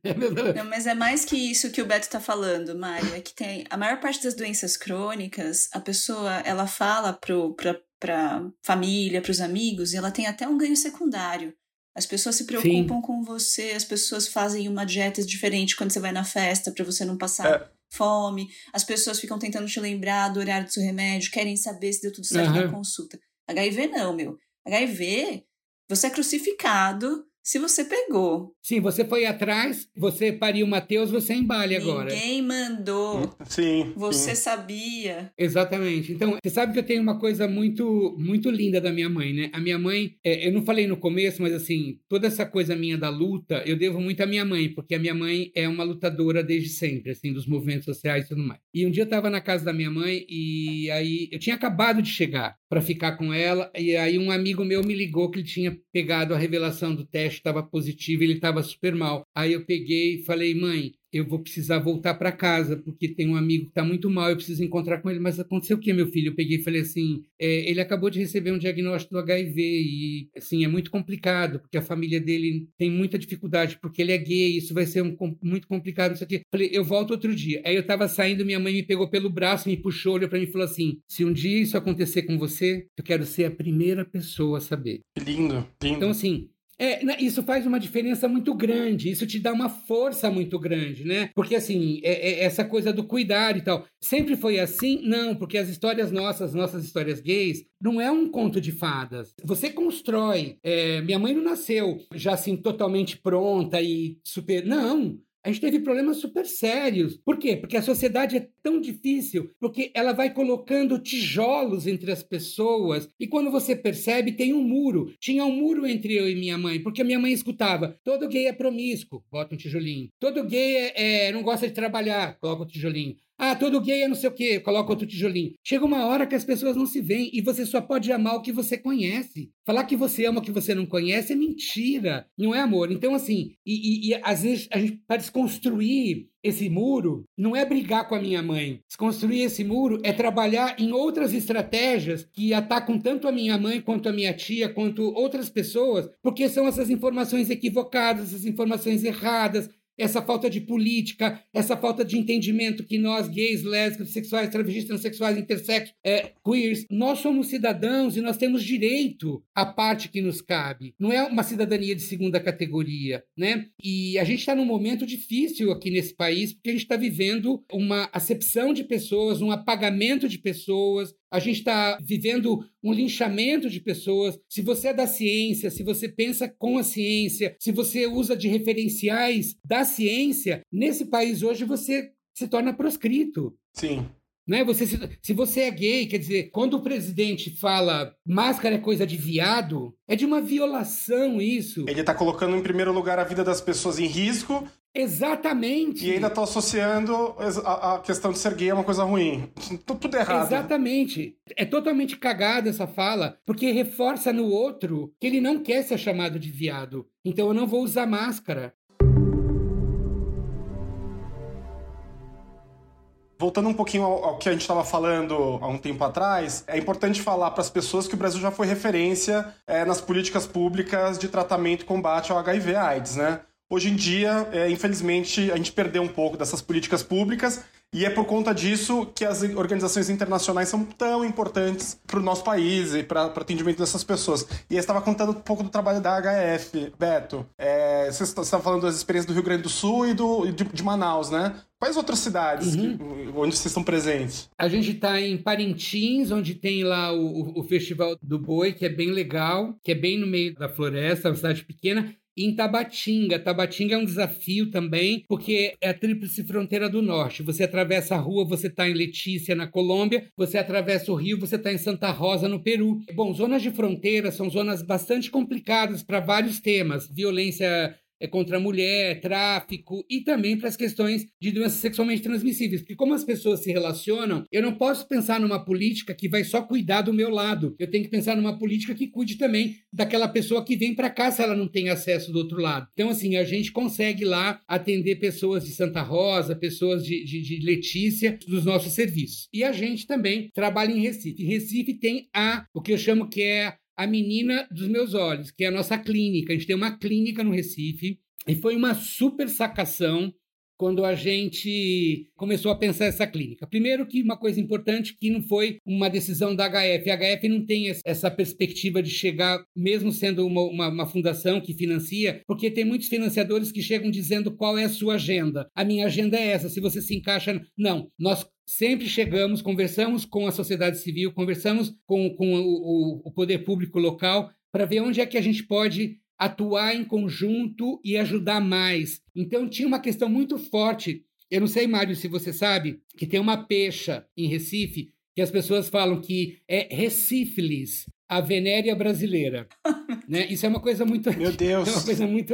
É, é Não, mas é mais que isso que o Beto tá falando, Mário. É que tem a maior parte das doenças crônicas, a pessoa, ela fala pro, pra, pra família, pros amigos, e ela tem até um ganho secundário. As pessoas se preocupam Sim. com você, as pessoas fazem uma dieta diferente quando você vai na festa para você não passar é fome, as pessoas ficam tentando te lembrar do horário do seu remédio, querem saber se deu tudo certo uhum. na consulta. HIV não, meu. HIV, você é crucificado se você pegou. Sim, você foi atrás, você pariu Mateus, você embale agora. Ninguém mandou. Sim. Você sim. sabia. Exatamente. Então, você sabe que eu tenho uma coisa muito muito linda da minha mãe, né? A minha mãe, é, eu não falei no começo, mas assim, toda essa coisa minha da luta, eu devo muito à minha mãe, porque a minha mãe é uma lutadora desde sempre, assim, dos movimentos sociais e tudo mais. E um dia eu estava na casa da minha mãe e aí eu tinha acabado de chegar para ficar com ela. E aí um amigo meu me ligou que ele tinha pegado a revelação do teste, estava positivo, ele estava super mal. Aí eu peguei e falei, mãe, eu vou precisar voltar para casa, porque tem um amigo que está muito mal, eu preciso encontrar com ele. Mas aconteceu o que, meu filho? Eu peguei e falei assim: é, ele acabou de receber um diagnóstico do HIV e, assim, é muito complicado, porque a família dele tem muita dificuldade, porque ele é gay, isso vai ser um, muito complicado, isso aqui. Falei, eu volto outro dia. Aí eu estava saindo, minha mãe me pegou pelo braço, me puxou, olhou para mim e falou assim: se um dia isso acontecer com você, eu quero ser a primeira pessoa a saber. Lindo, lindo. Então, assim, É, isso faz uma diferença muito grande, isso te dá uma força muito grande, né? Porque, assim, é, é essa coisa do cuidar e tal. Sempre foi assim? Não, porque as histórias nossas, nossas histórias gays, não é um conto de fadas. Você constrói. É, minha mãe não nasceu já assim totalmente pronta e super. Não a gente teve problemas super sérios. Por quê? Porque a sociedade é tão difícil, porque ela vai colocando tijolos entre as pessoas, e quando você percebe, tem um muro. Tinha um muro entre eu e minha mãe, porque minha mãe escutava: todo gay é promíscuo, bota um tijolinho. Todo gay é, é, não gosta de trabalhar, coloca um tijolinho. Ah, todo gay é não sei o quê, coloca outro tijolinho. Chega uma hora que as pessoas não se veem e você só pode amar o que você conhece. Falar que você ama o que você não conhece é mentira, não é amor. Então, assim, e, e, e às vezes a gente, para desconstruir esse muro, não é brigar com a minha mãe. Desconstruir esse muro é trabalhar em outras estratégias que atacam tanto a minha mãe quanto a minha tia, quanto outras pessoas, porque são essas informações equivocadas, essas informações erradas, essa falta de política, essa falta de entendimento que nós, gays, lésbicas, bissexuais, travestis, transexuais, intersexos, é, queers, nós somos cidadãos e nós temos direito à parte que nos cabe. Não é uma cidadania de segunda categoria, né? E a gente está num momento difícil aqui nesse país, porque a gente está vivendo uma acepção de pessoas, um apagamento de pessoas, a gente está vivendo um linchamento de pessoas. Se você é da ciência, se você pensa com a ciência, se você usa de referenciais da ciência, nesse país hoje você se torna proscrito. Sim. Né? Você, se, se você é gay, quer dizer, quando o presidente fala máscara é coisa de viado, é de uma violação isso. Ele está colocando em primeiro lugar a vida das pessoas em risco Exatamente. E ainda estou associando a, a, questão de ser gay a uma coisa ruim. Tudo errado. Exatamente. É totalmente cagada essa fala, porque reforça no outro que ele não quer ser chamado de viado. Então eu não vou usar máscara. Voltando um pouquinho ao, ao que a gente estava falando há um tempo atrás, é importante falar para as pessoas que o Brasil já foi referência é, nas políticas públicas de tratamento e combate ao HIV/AIDS, né? Hoje em dia, é, infelizmente, a gente perdeu um pouco dessas políticas públicas e é por conta disso que as organizações internacionais são tão importantes para o nosso país e para o atendimento dessas pessoas. E eu estava contando um pouco do trabalho da HF, Beto. É, você estava falando das experiências do Rio Grande do Sul e do, de, de Manaus, né? Quais outras cidades uhum. que, onde vocês estão presentes? A gente está em Parintins, onde tem lá o, o Festival do Boi, que é bem legal, que é bem no meio da floresta, uma cidade pequena em Tabatinga. Tabatinga é um desafio também, porque é a tríplice fronteira do norte. Você atravessa a rua, você está em Letícia, na Colômbia, você atravessa o rio, você está em Santa Rosa, no Peru. Bom, zonas de fronteira são zonas bastante complicadas para vários temas: violência é contra a mulher, tráfico e também para as questões de doenças sexualmente transmissíveis. Porque como as pessoas se relacionam, eu não posso pensar numa política que vai só cuidar do meu lado. Eu tenho que pensar numa política que cuide também daquela pessoa que vem para cá se ela não tem acesso do outro lado. Então, assim, a gente consegue lá atender pessoas de Santa Rosa, pessoas de, de, de Letícia, dos nossos serviços. E a gente também trabalha em Recife. Em Recife tem a, o que eu chamo que é a menina dos meus olhos, que é a nossa clínica. A gente tem uma clínica no Recife e foi uma super sacação quando a gente começou a pensar essa clínica. Primeiro que uma coisa importante que não foi uma decisão da HF. A HF não tem essa perspectiva de chegar, mesmo sendo uma, uma, uma, fundação que financia, porque tem muitos financiadores que chegam dizendo qual é a sua agenda. A minha agenda é essa, se você se encaixa... Não, nós sempre chegamos, conversamos com a sociedade civil, conversamos com, com o, o poder público local para ver onde é que a gente pode atuar em conjunto e ajudar mais. Então tinha uma questão muito forte. Eu não sei, Mário, se você sabe, que tem uma pecha em Recife que as pessoas falam que é recífilis, a venérea brasileira. né? Isso é uma coisa muito. Meu Deus! É uma coisa muito.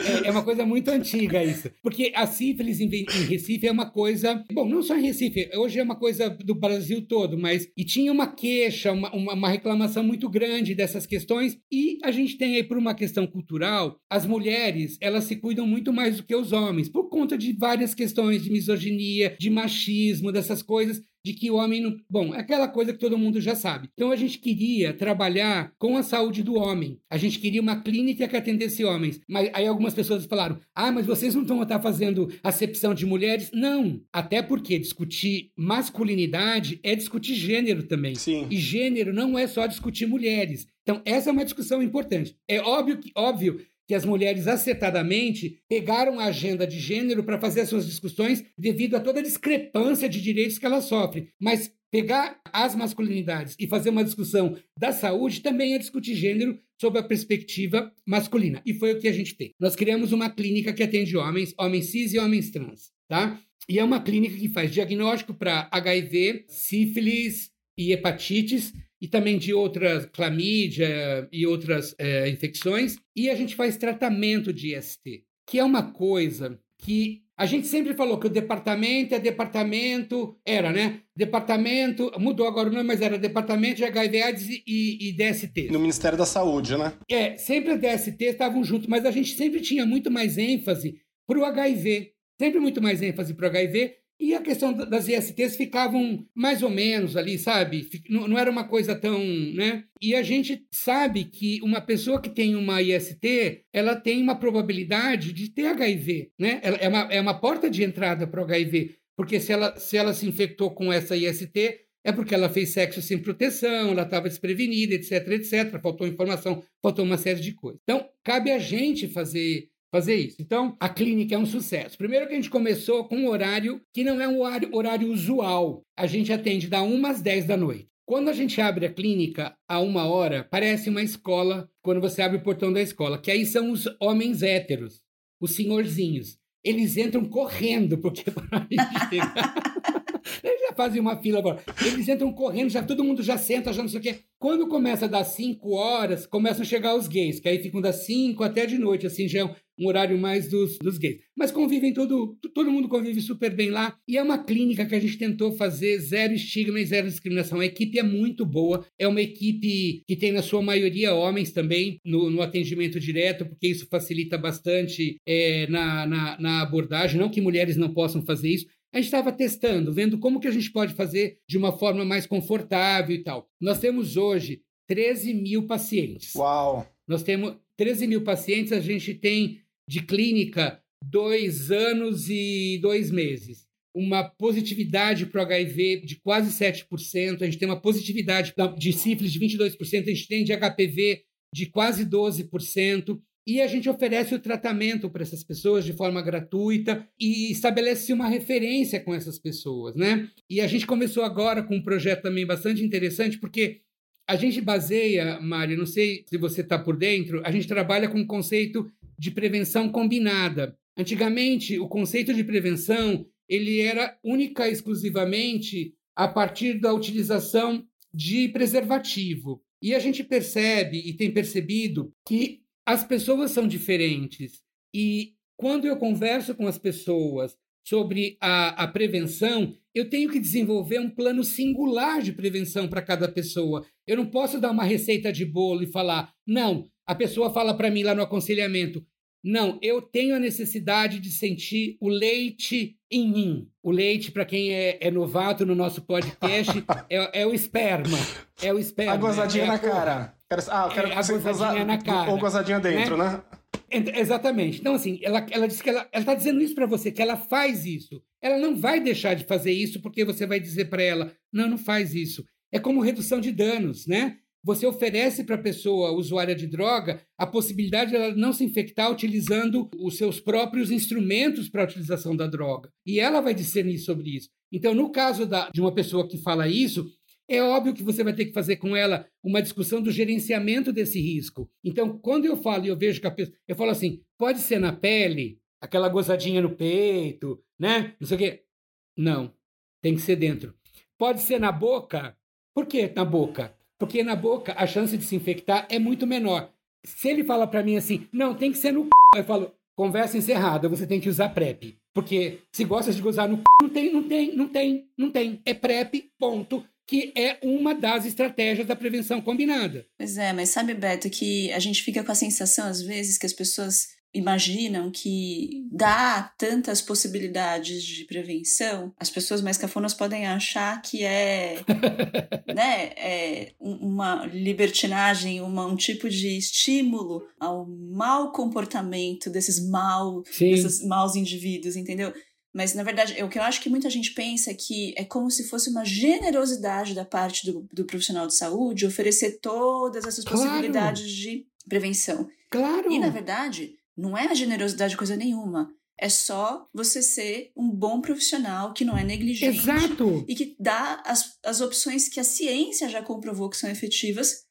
É, é, uma coisa muito antiga isso. Porque a sífilis em, em, Recife é uma coisa. Bom, não só em Recife, hoje é uma coisa do Brasil todo, mas. E tinha uma queixa, uma, uma, uma reclamação muito grande dessas questões. E a gente tem aí, por uma questão cultural, as mulheres, elas se cuidam muito mais do que os homens, por conta de várias questões de misoginia, de machismo, dessas coisas de que o homem não. Bom, é aquela coisa que todo mundo já sabe. Então a gente queria trabalhar com a saúde do homem. A gente queria uma clínica que atendesse homens. Mas aí algumas pessoas falaram: ah, mas vocês não estão estar fazendo acepção de mulheres? Não. Até porque discutir masculinidade é discutir gênero também. Sim. E gênero não é só discutir mulheres. Então, essa é uma discussão importante. É óbvio que, óbvio que as mulheres acertadamente pegaram a agenda de gênero para fazer as suas discussões devido a toda a discrepância de direitos que elas sofrem. Mas pegar as masculinidades e fazer uma discussão da saúde também é discutir gênero sob a perspectiva masculina. E foi o que a gente fez. Nós criamos uma clínica que atende homens, homens cis e homens trans, tá? E é uma clínica que faz diagnóstico para HIV, sífilis e hepatites e também de outras clamídia e outras é, infecções. E a gente faz tratamento de IST, que é uma coisa que a gente sempre falou que o departamento é departamento, era, né? Departamento, mudou agora o nome, mas era Departamento de HIV AIDS e, e DST. No Ministério da Saúde, né? É, sempre a DST estavam juntos, mas a gente sempre tinha muito mais ênfase para o HIV. Sempre muito mais ênfase para o HIV e a questão das ISTs ficavam mais ou menos ali, sabe? Não, era uma coisa tão, né? E a gente sabe que uma pessoa que tem uma IST, ela tem uma probabilidade de ter HIV, né? Ela é uma, é uma porta de entrada para o HIV, porque se ela, se ela se infectou com essa IST, é porque ela fez sexo sem proteção, ela estava desprevenida, etc, etc. Faltou informação, faltou uma série de coisas. Então, cabe a gente fazer fazer isso. Então, a clínica é um sucesso. Primeiro que a gente começou com um horário que não é um horário, horário usual. A gente atende da 1 às 10 da noite. Quando a gente abre a clínica a uma hora, parece uma escola quando você abre o portão da escola, que aí são os homens héteros, os senhorzinhos. Eles entram correndo, porque chegar... Eles já fazem uma fila agora. Eles entram correndo, já todo mundo já senta, já não sei o quê. Quando começa a dar 5 horas, começam a chegar os gays, que aí ficam das 5 até de noite, assim, já é um horário mais dos, dos gays. Mas convivem todo, todo mundo convive super bem lá. E é uma clínica que a gente tentou fazer zero estigma e zero discriminação. A equipe é muito boa, é uma equipe que tem na sua maioria homens também no, no atendimento direto, porque isso facilita bastante é, na, na, na abordagem. Não que mulheres não possam fazer isso, a gente estava testando, vendo como que a gente pode fazer de uma forma mais confortável e tal. Nós temos hoje 13 mil pacientes. Uau! Nós temos 13 mil pacientes, a gente tem de clínica dois anos e dois meses. Uma positividade para o HIV de quase 7%, a gente tem uma positividade de sífilis de 22%, a gente tem de HPV de quase 12%, e a gente oferece o tratamento para essas pessoas de forma gratuita e estabelece uma referência com essas pessoas, né? E a gente começou agora com um projeto também bastante interessante, porque a gente baseia, Mário, não sei se você está por dentro, a gente trabalha com o conceito de prevenção combinada. Antigamente, o conceito de prevenção ele era única e exclusivamente a partir da utilização de preservativo. E a gente percebe e tem percebido que as pessoas são diferentes. E quando eu converso com as pessoas sobre a, a prevenção, eu tenho que desenvolver um plano singular de prevenção para cada pessoa. Eu não posso dar uma receita de bolo e falar, não, a pessoa fala para mim lá no aconselhamento, não, eu tenho a necessidade de sentir o leite em mim. O leite, para quem é, é, novato no nosso podcast, é, é, o esperma. É o esperma. A gozadinha é na cara. Ah, eu quero é, a gozadinha na cara. Ou gozadinha dentro, né? né? Exatamente. Então, assim, ela, ela disse que ela está dizendo isso para você, que ela faz isso. Ela não vai deixar de fazer isso porque você vai dizer para ela, não, não faz isso. É como redução de danos, né? Você oferece para a pessoa usuária de droga a possibilidade de ela não se infectar utilizando os seus próprios instrumentos para a utilização da droga. E ela vai discernir sobre isso. Então, no caso da, de uma pessoa que fala isso, é óbvio que você vai ter que fazer com ela uma discussão do gerenciamento desse risco. Então, quando eu falo e eu vejo que a pessoa. Eu falo assim: pode ser na pele, aquela gozadinha no peito, né? Não sei o quê. Não. Tem que ser dentro. Pode ser na boca. Por que na boca? Porque na boca a chance de se infectar é muito menor. Se ele fala para mim assim, não, tem que ser no c... eu falo, conversa encerrada, você tem que usar PrEP. Porque se gosta de gozar no c... não tem, não tem, não tem, não tem. É PrEP, ponto. Que é uma das estratégias da prevenção combinada. Pois é, mas sabe, Beto, que a gente fica com a sensação, às vezes, que as pessoas imaginam que dá tantas possibilidades de prevenção, as pessoas mais cafonas podem achar que é, né, é uma libertinagem, uma, um tipo de estímulo ao mau comportamento desses mal, desses maus indivíduos, entendeu? Mas, na verdade, o que eu acho que muita gente pensa é que é como se fosse uma generosidade da parte do, do profissional de saúde oferecer todas essas claro. possibilidades de prevenção. Claro. E, na verdade, não é a generosidade coisa nenhuma. É só você ser um bom profissional que não é negligente. Exato. E que dá as, as opções que a ciência já comprovou que são efetivas.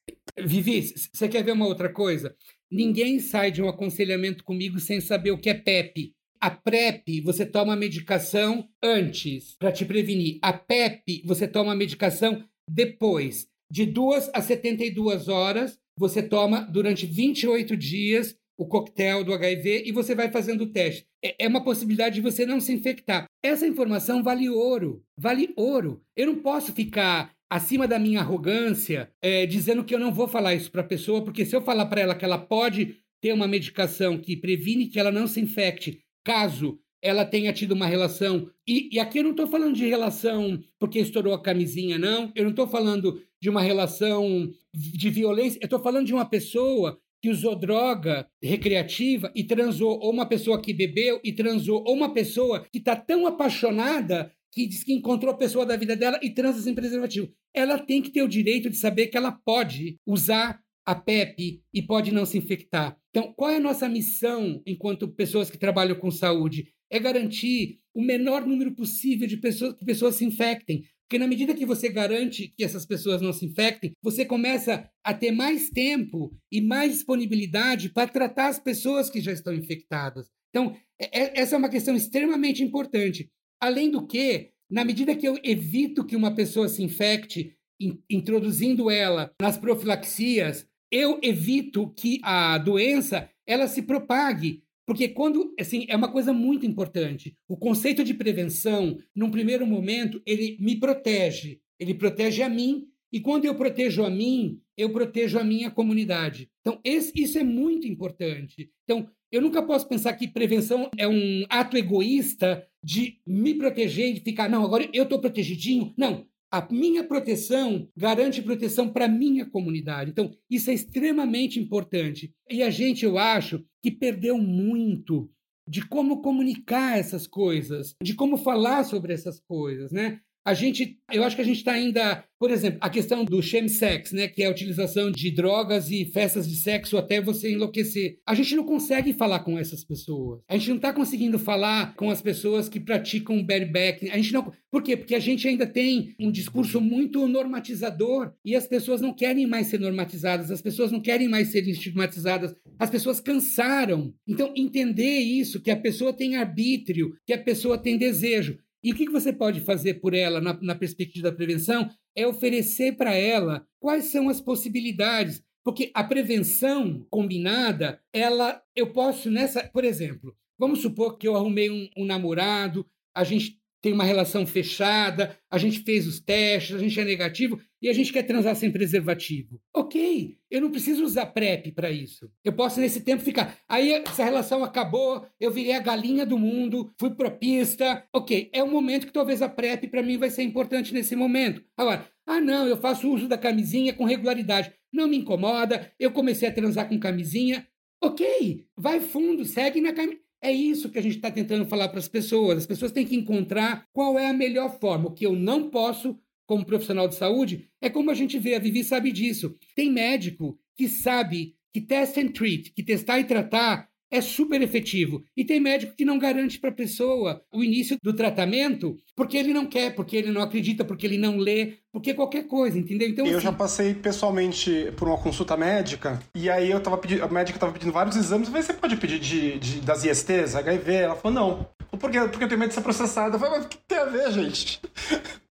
Vivi, você quer ver uma outra coisa? Ninguém sai de um aconselhamento comigo sem saber o que é PEP. A PrEP, você toma a medicação antes para te prevenir. A PEP, você toma a medicação depois. De 2 a 72 horas, você toma durante 28 dias o coquetel do HIV e você vai fazendo o teste. É, é uma possibilidade de você não se infectar. Essa informação vale ouro. Vale ouro. Eu não posso ficar acima da minha arrogância é, dizendo que eu não vou falar isso para a pessoa, porque se eu falar para ela que ela pode ter uma medicação que previne que ela não se infecte caso ela tenha tido uma relação. E, e aqui eu não estou falando de relação porque estourou a camisinha, não. Eu não estou falando de uma relação de violência. Eu estou falando de uma pessoa que usou droga recreativa e transou, ou uma pessoa que bebeu e transou, ou uma pessoa que está tão apaixonada que diz que encontrou a pessoa da vida dela e transa sem preservativo. Ela tem que ter o direito de saber que ela pode usar a PEP e pode não se infectar. Então, qual é a nossa missão enquanto pessoas que trabalham com saúde? É garantir o menor número possível de pessoas que pessoas se infectem. Porque na medida que você garante que essas pessoas não se infectem, você começa a ter mais tempo e mais disponibilidade para tratar as pessoas que já estão infectadas. Então, é, é, essa é uma questão extremamente importante. Além do que, na medida que eu evito que uma pessoa se infecte, in, introduzindo ela nas profilaxias, eu evito que a doença ela se propague. Porque quando, assim, é uma coisa muito importante. O conceito de prevenção, num primeiro momento, ele me protege. Ele protege a mim. E quando eu protejo a mim, eu protejo a minha comunidade. Então, esse, isso é muito importante. Então, eu nunca posso pensar que prevenção é um ato egoísta de me proteger e de ficar, não, agora eu estou protegidinho. Não, a minha proteção garante proteção para a minha comunidade. Então, isso é extremamente importante. E a gente, eu acho, que perdeu muito de como comunicar essas coisas, de como falar sobre essas coisas, né? A gente, eu acho que a gente está ainda, por exemplo, a questão do chemsex, né, que é a utilização de drogas e festas de sexo até você enlouquecer. A gente não consegue falar com essas pessoas. A gente não está conseguindo falar com as pessoas que praticam bareback. A gente não, por quê? Porque a gente ainda tem um discurso muito normatizador e as pessoas não querem mais ser normatizadas, as pessoas não querem mais ser estigmatizadas. As pessoas cansaram. Então, entender isso, que a pessoa tem arbítrio, que a pessoa tem desejo. E o que você pode fazer por ela na, na perspectiva da prevenção é oferecer para ela quais são as possibilidades. Porque a prevenção combinada, ela, eu posso nessa, por exemplo, vamos supor que eu arrumei um, um namorado, a gente tem uma relação fechada, a gente fez os testes, a gente é negativo e a gente quer transar sem preservativo. Ok, eu não preciso usar PrEP para isso. Eu posso, nesse tempo, ficar. Aí essa relação acabou, eu virei a galinha do mundo, fui a pista. Ok, é um momento que talvez a PrEP para mim vai ser importante nesse momento. Agora, ah, não, eu faço uso da camisinha com regularidade. Não me incomoda, eu comecei a transar com camisinha. Ok, vai fundo, segue na camisinha. É isso que a gente está tentando falar para as pessoas. As pessoas têm que encontrar qual é a melhor forma. O que eu não posso, como profissional de saúde, é como a gente vê, a Vivi sabe disso. Tem médico que sabe que test and treat, que testar e tratar é super efetivo. E tem médico que não garante para a pessoa o início do tratamento porque ele não quer, porque ele não acredita, porque ele não lê, porque qualquer coisa, entendeu? Então, eu assim... já passei pessoalmente por uma consulta médica e aí eu tava pedindo, a médica estava pedindo vários exames. Eu falei, você pode pedir de, de, das ISTs, HIV? Ela falou, não. Por quê? Porque eu tenho medo de ser processada. Eu falei, mas o que tem a ver, gente?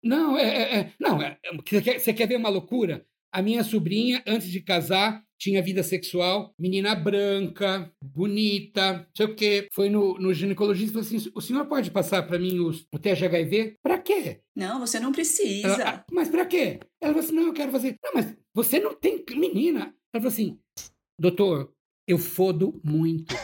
Não, é, é, é não, é, você, quer, você quer ver uma loucura? A minha sobrinha, antes de casar, tinha vida sexual, menina branca, bonita, não sei o quê. Foi no, no ginecologista e falou assim: o senhor pode passar para mim os, o teste HIV? Para quê? Não, você não precisa. Ela, ah, mas para quê? Ela falou assim: não, eu quero fazer. Não, mas você não tem. Menina. Ela falou assim: doutor, Eu fodo muito.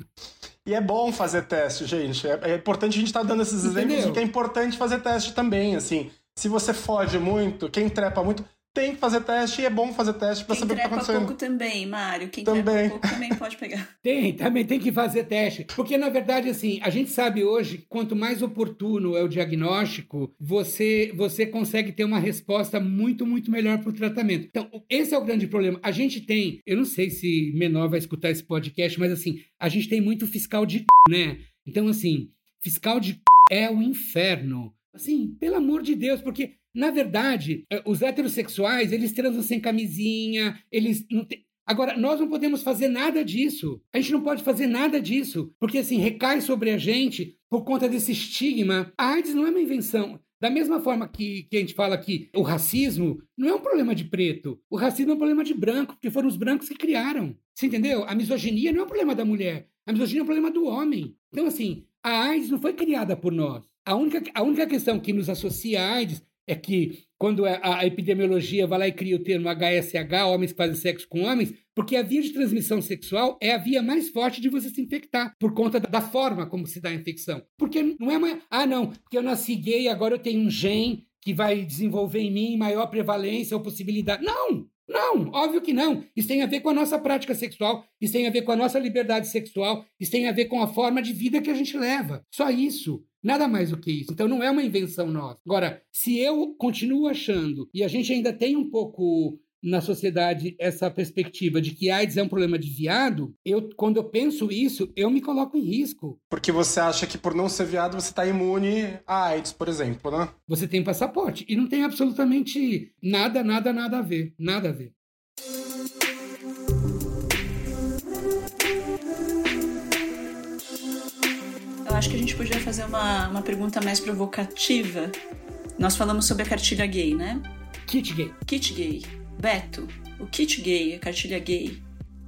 E é bom fazer teste, gente. É, é importante a gente estar tá dando esses Entendeu? exemplos, porque é importante fazer teste também, assim. Se você foge muito, quem trepa muito, tem que fazer teste e é bom fazer teste para saber o que está acontecendo. pouco também, Mário. Quem também. trepa pouco também pode pegar. Tem, também tem que fazer teste. Porque, na verdade, assim, a gente sabe hoje, quanto mais oportuno é o diagnóstico, você, você consegue ter uma resposta muito, muito melhor para o tratamento. Então, esse é o grande problema. A gente tem, eu não sei se menor vai escutar esse podcast, mas assim, a gente tem muito fiscal de né? Então, assim, fiscal de é o inferno. Assim, pelo amor de Deus, porque na verdade, é, os heterossexuais, eles transam sem camisinha, eles não têm... Agora, nós não podemos fazer nada disso. A gente não pode fazer nada disso, porque assim, recai sobre a gente por conta desse estigma. A AIDS não é uma invenção. Da mesma forma que, que a gente fala que o racismo não é um problema de preto, o racismo é um problema de branco, porque foram os brancos que criaram. Você entendeu? A misoginia não é um problema da mulher, a misoginia é um problema do homem. Então, assim, a AIDS não foi criada por nós. A única, a única questão que nos associa à AIDS é que quando é, a, epidemiologia vai lá e cria o termo HSH, homens que fazem sexo com homens, porque a via de transmissão sexual é a via mais forte de você se infectar, por conta da forma como se dá a infecção. Porque não é uma. Ah, não, porque eu nasci gay, agora eu tenho um gene que vai desenvolver em mim maior prevalência ou possibilidade. Não! Não, óbvio que não. Isso tem a ver com a nossa prática sexual, isso tem a ver com a nossa liberdade sexual, isso tem a ver com a forma de vida que a gente leva. Só isso. Nada mais do que isso. Então não é uma invenção nossa. Agora, se eu continuo achando, e a gente ainda tem um pouco na sociedade essa perspectiva de que AIDS é um problema de viado, eu, quando eu penso isso, eu me coloco em risco. Porque você acha que por não ser viado você está imune a AIDS, por exemplo, né? Você tem passaporte e não tem absolutamente nada, nada, nada a ver. Nada a ver. Acho que a gente podia fazer uma, uma pergunta mais provocativa. Nós falamos sobre a cartilha gay, né? Kit gay. Kit gay. Beto, o kit gay, a cartilha gay,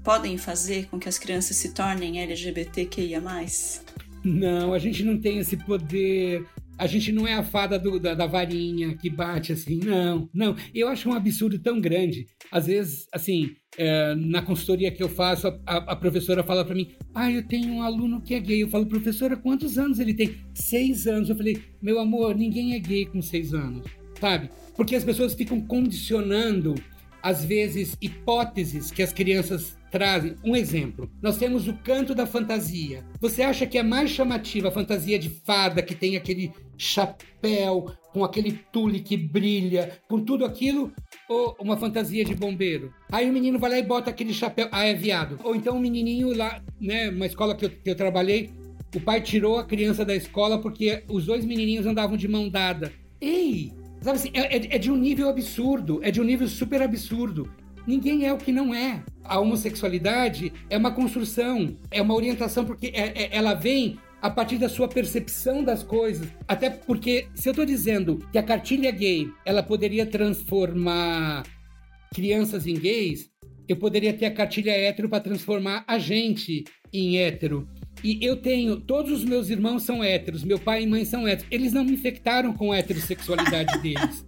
podem fazer com que as crianças se tornem LGBTQIA? Não, a gente não tem esse poder. A gente não é a fada do, da, da, varinha que bate assim, não, não. Eu acho um absurdo tão grande. Às vezes, assim, é, na consultoria que eu faço, a, a professora fala para mim: Ah, eu tenho um aluno que é gay. Eu falo, professora, quantos anos ele tem? Seis anos. Eu falei, meu amor, ninguém é gay com seis anos, sabe? Porque as pessoas ficam condicionando às vezes, hipóteses que as crianças trazem. Um exemplo: nós temos o canto da fantasia. Você acha que é mais chamativa a fantasia de fada, que tem aquele chapéu, com aquele tule que brilha, com tudo aquilo, ou uma fantasia de bombeiro? Aí o menino vai lá e bota aquele chapéu, ah, é viado. Ou então um menininho lá, né, uma escola que eu, que eu trabalhei, o pai tirou a criança da escola porque os dois menininhos andavam de mão dada. Ei! Sabe assim, é, é, é, de um nível absurdo, é de um nível super absurdo. Ninguém é o que não é. A homossexualidade é uma construção, é uma orientação, porque é, é, ela vem a partir da sua percepção das coisas. Até porque, se eu estou dizendo que a cartilha gay ela poderia transformar crianças em gays, eu poderia ter a cartilha hétero para transformar a gente em hétero. E eu tenho, todos os meus irmãos são héteros, meu pai e mãe são héteros. Eles não me infectaram com a heterossexualidade deles.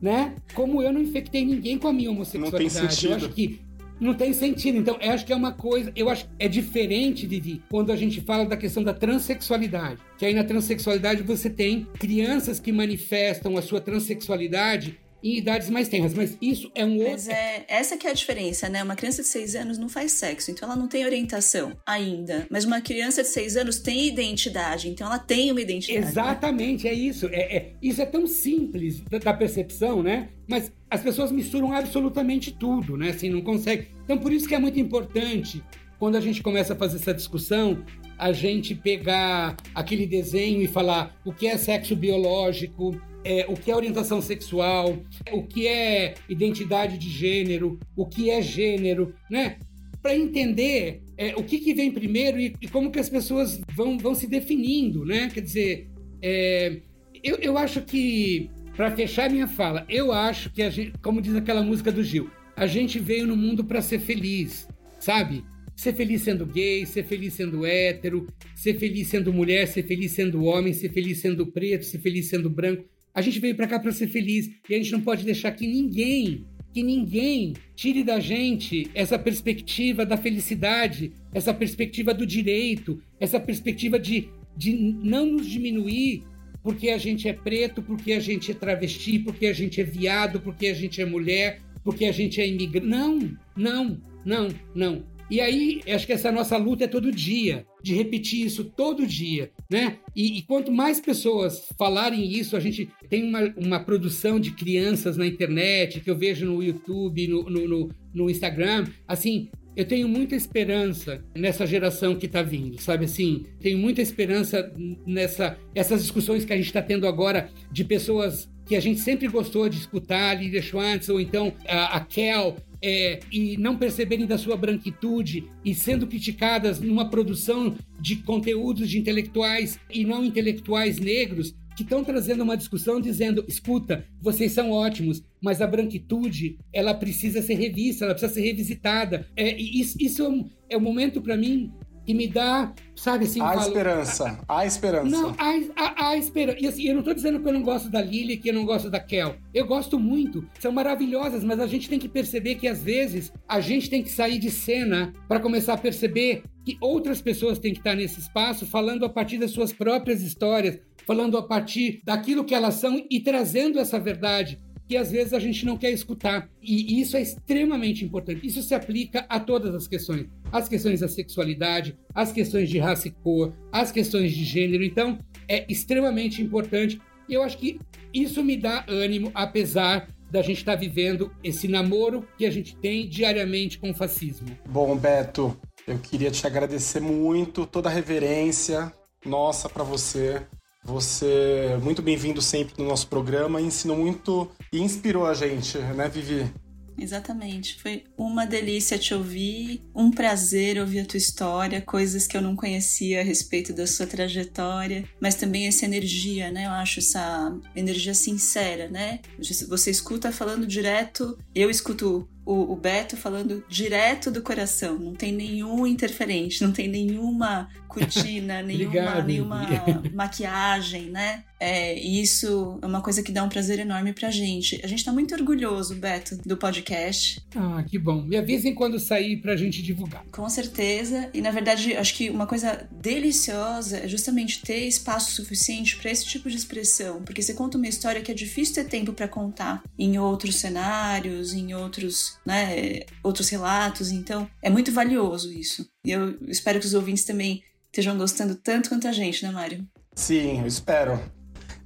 Né? Como eu não infectei ninguém com a minha homossexualidade. Não tem sentido. Eu acho que não tem sentido. Então, eu acho que é uma coisa, eu acho é diferente, Vivi, quando a gente fala da questão da transexualidade. Que aí na transexualidade você tem crianças que manifestam a sua transexualidade em idades mais tenras, mas isso é um outro. Mas é essa que é a diferença, né? Uma criança de 6 anos não faz sexo, então ela não tem orientação ainda. Mas uma criança de 6 anos tem identidade, então ela tem uma identidade. Né? Exatamente, né? é isso. É, é, isso é tão simples da, da, percepção, né? Mas as pessoas misturam absolutamente tudo, né? Assim, não consegue. Então, por isso que é muito importante quando a gente começa a fazer essa discussão, a gente pegar aquele desenho e falar o que é sexo biológico, é, o que é orientação sexual, o que é identidade de gênero, o que é gênero, né? Para entender é, o que, que vem primeiro e, e, como que as pessoas vão, vão se definindo, né? Quer dizer, é, eu, eu acho que, para fechar minha fala, eu acho que, a gente, como diz aquela música do Gil, a gente veio no mundo para ser feliz, sabe? Ser feliz sendo gay, ser feliz sendo hétero, ser feliz sendo mulher, ser feliz sendo homem, ser feliz sendo preto, ser feliz sendo branco. A gente veio para cá para ser feliz e a gente não pode deixar que ninguém que ninguém tire da gente essa perspectiva da felicidade, essa perspectiva do direito, essa perspectiva de, de não nos diminuir porque a gente é preto, porque a gente é travesti, porque a gente é viado, porque a gente é mulher, porque a gente é imigrante. Não, não, não, não. E aí, acho que essa nossa luta é todo dia, de repetir isso todo dia, né? E, e, quanto mais pessoas falarem isso, a gente tem uma, uma produção de crianças na internet, que eu vejo no YouTube, no, no, no, no Instagram, assim, eu tenho muita esperança nessa geração que está vindo, sabe assim? Tenho muita esperança nessa essas discussões que a gente está tendo agora de pessoas que a gente sempre gostou de escutar, Lidia Schwantz ou então a, a Kel, é, e não perceberem da sua branquitude e sendo criticadas numa produção de conteúdos de intelectuais e não intelectuais negros que estão trazendo uma discussão dizendo: escuta, vocês são ótimos, mas a branquitude ela precisa ser revista, ela precisa ser revisitada. É, isso, isso é um, é um momento para mim e me dá, sabe assim... A esperança, a, a, esperança. Não, a, a, a esperança. E assim, eu não estou dizendo que eu não gosto da Lily, que eu não gosto da Kel. Eu gosto muito, são maravilhosas, mas a gente tem que perceber que às vezes a gente tem que sair de cena para começar a perceber que outras pessoas têm que estar nesse espaço falando a partir das suas próprias histórias, falando a partir daquilo que elas são e trazendo essa verdade que às vezes a gente não quer escutar. E isso é extremamente importante. Isso se aplica a todas as questões. As questões da sexualidade, as questões de raça e cor, as questões de gênero. Então, é extremamente importante. E eu acho que isso me dá ânimo, apesar da gente estar tá vivendo esse namoro que a gente tem diariamente com o fascismo. Bom, Beto, eu queria te agradecer muito toda a reverência nossa para você você é muito bem-vindo sempre no nosso programa, ensinou muito e inspirou a gente, né, Vivi? Exatamente. Foi uma delícia te ouvir, um prazer ouvir a tua história, coisas que eu não conhecia a respeito da sua trajetória, mas também essa energia, né? Eu acho essa energia sincera, né? Você escuta falando direto, eu escuto o, o, Beto falando direto do coração, não tem nenhum interferente, não tem nenhuma cortina, nenhuma, nenhuma maquiagem, né? É, e isso é uma coisa que dá um prazer enorme pra gente. A gente tá muito orgulhoso, Beto, do podcast. Ah, que bom. Me avisem quando sair pra gente divulgar. Com certeza. E na verdade, acho que uma coisa deliciosa é justamente ter espaço suficiente para esse tipo de expressão, porque você conta uma história que é difícil ter tempo para contar em outros cenários, em outros, né, outros relatos. Então, é muito valioso isso. E eu espero que os ouvintes também estejam gostando tanto quanto a gente, né, Mário? Sim, eu espero.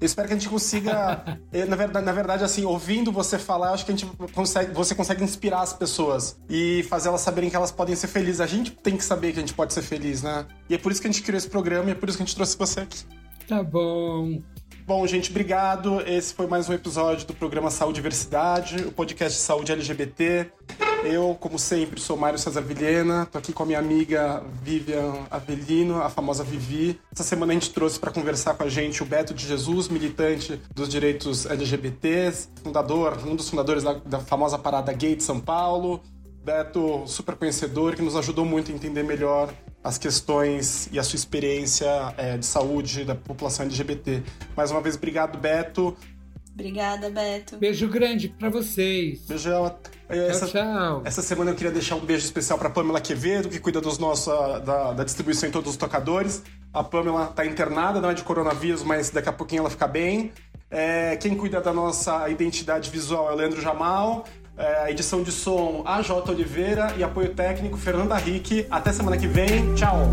Eu espero que a gente consiga. Eh, na verdade, na verdade, assim, ouvindo você falar, eu acho que a gente consegue, você consegue inspirar as pessoas e fazer elas saberem que elas podem ser felizes. A gente tem que saber que a gente pode ser feliz, né? E é por isso que a gente criou esse programa e é por isso que a gente trouxe você aqui. Tá bom. Bom, gente, obrigado. Esse foi mais um episódio do programa Saúde e Diversidade, o podcast de saúde LGBT. Eu, como sempre, sou Mário César Vilhena, tô aqui com a minha amiga Vivian Avelino, a famosa Vivi. Essa semana a gente trouxe para conversar com a gente o Beto de Jesus, militante dos direitos LGBTs, fundador, um dos fundadores da, da famosa parada gay de São Paulo. Beto, super conhecedor, que nos ajudou muito a entender melhor as questões e a sua experiência é, de saúde da população LGBT. Mais uma vez, obrigado, Beto. Obrigada, Beto. Beijo grande para vocês. Beijão. Essa, tchau, tchau. Essa semana eu queria deixar um beijo especial para Pamela Quevedo, que cuida dos nossos, da, da distribuição em todos os tocadores. A Pamela está internada, não é de coronavírus, mas daqui a pouquinho ela fica bem. É, quem cuida da nossa identidade visual é o Leandro Jamal. É, edição de som, a J. Oliveira e apoio técnico, Fernanda Rick. Até semana que vem. Tchau!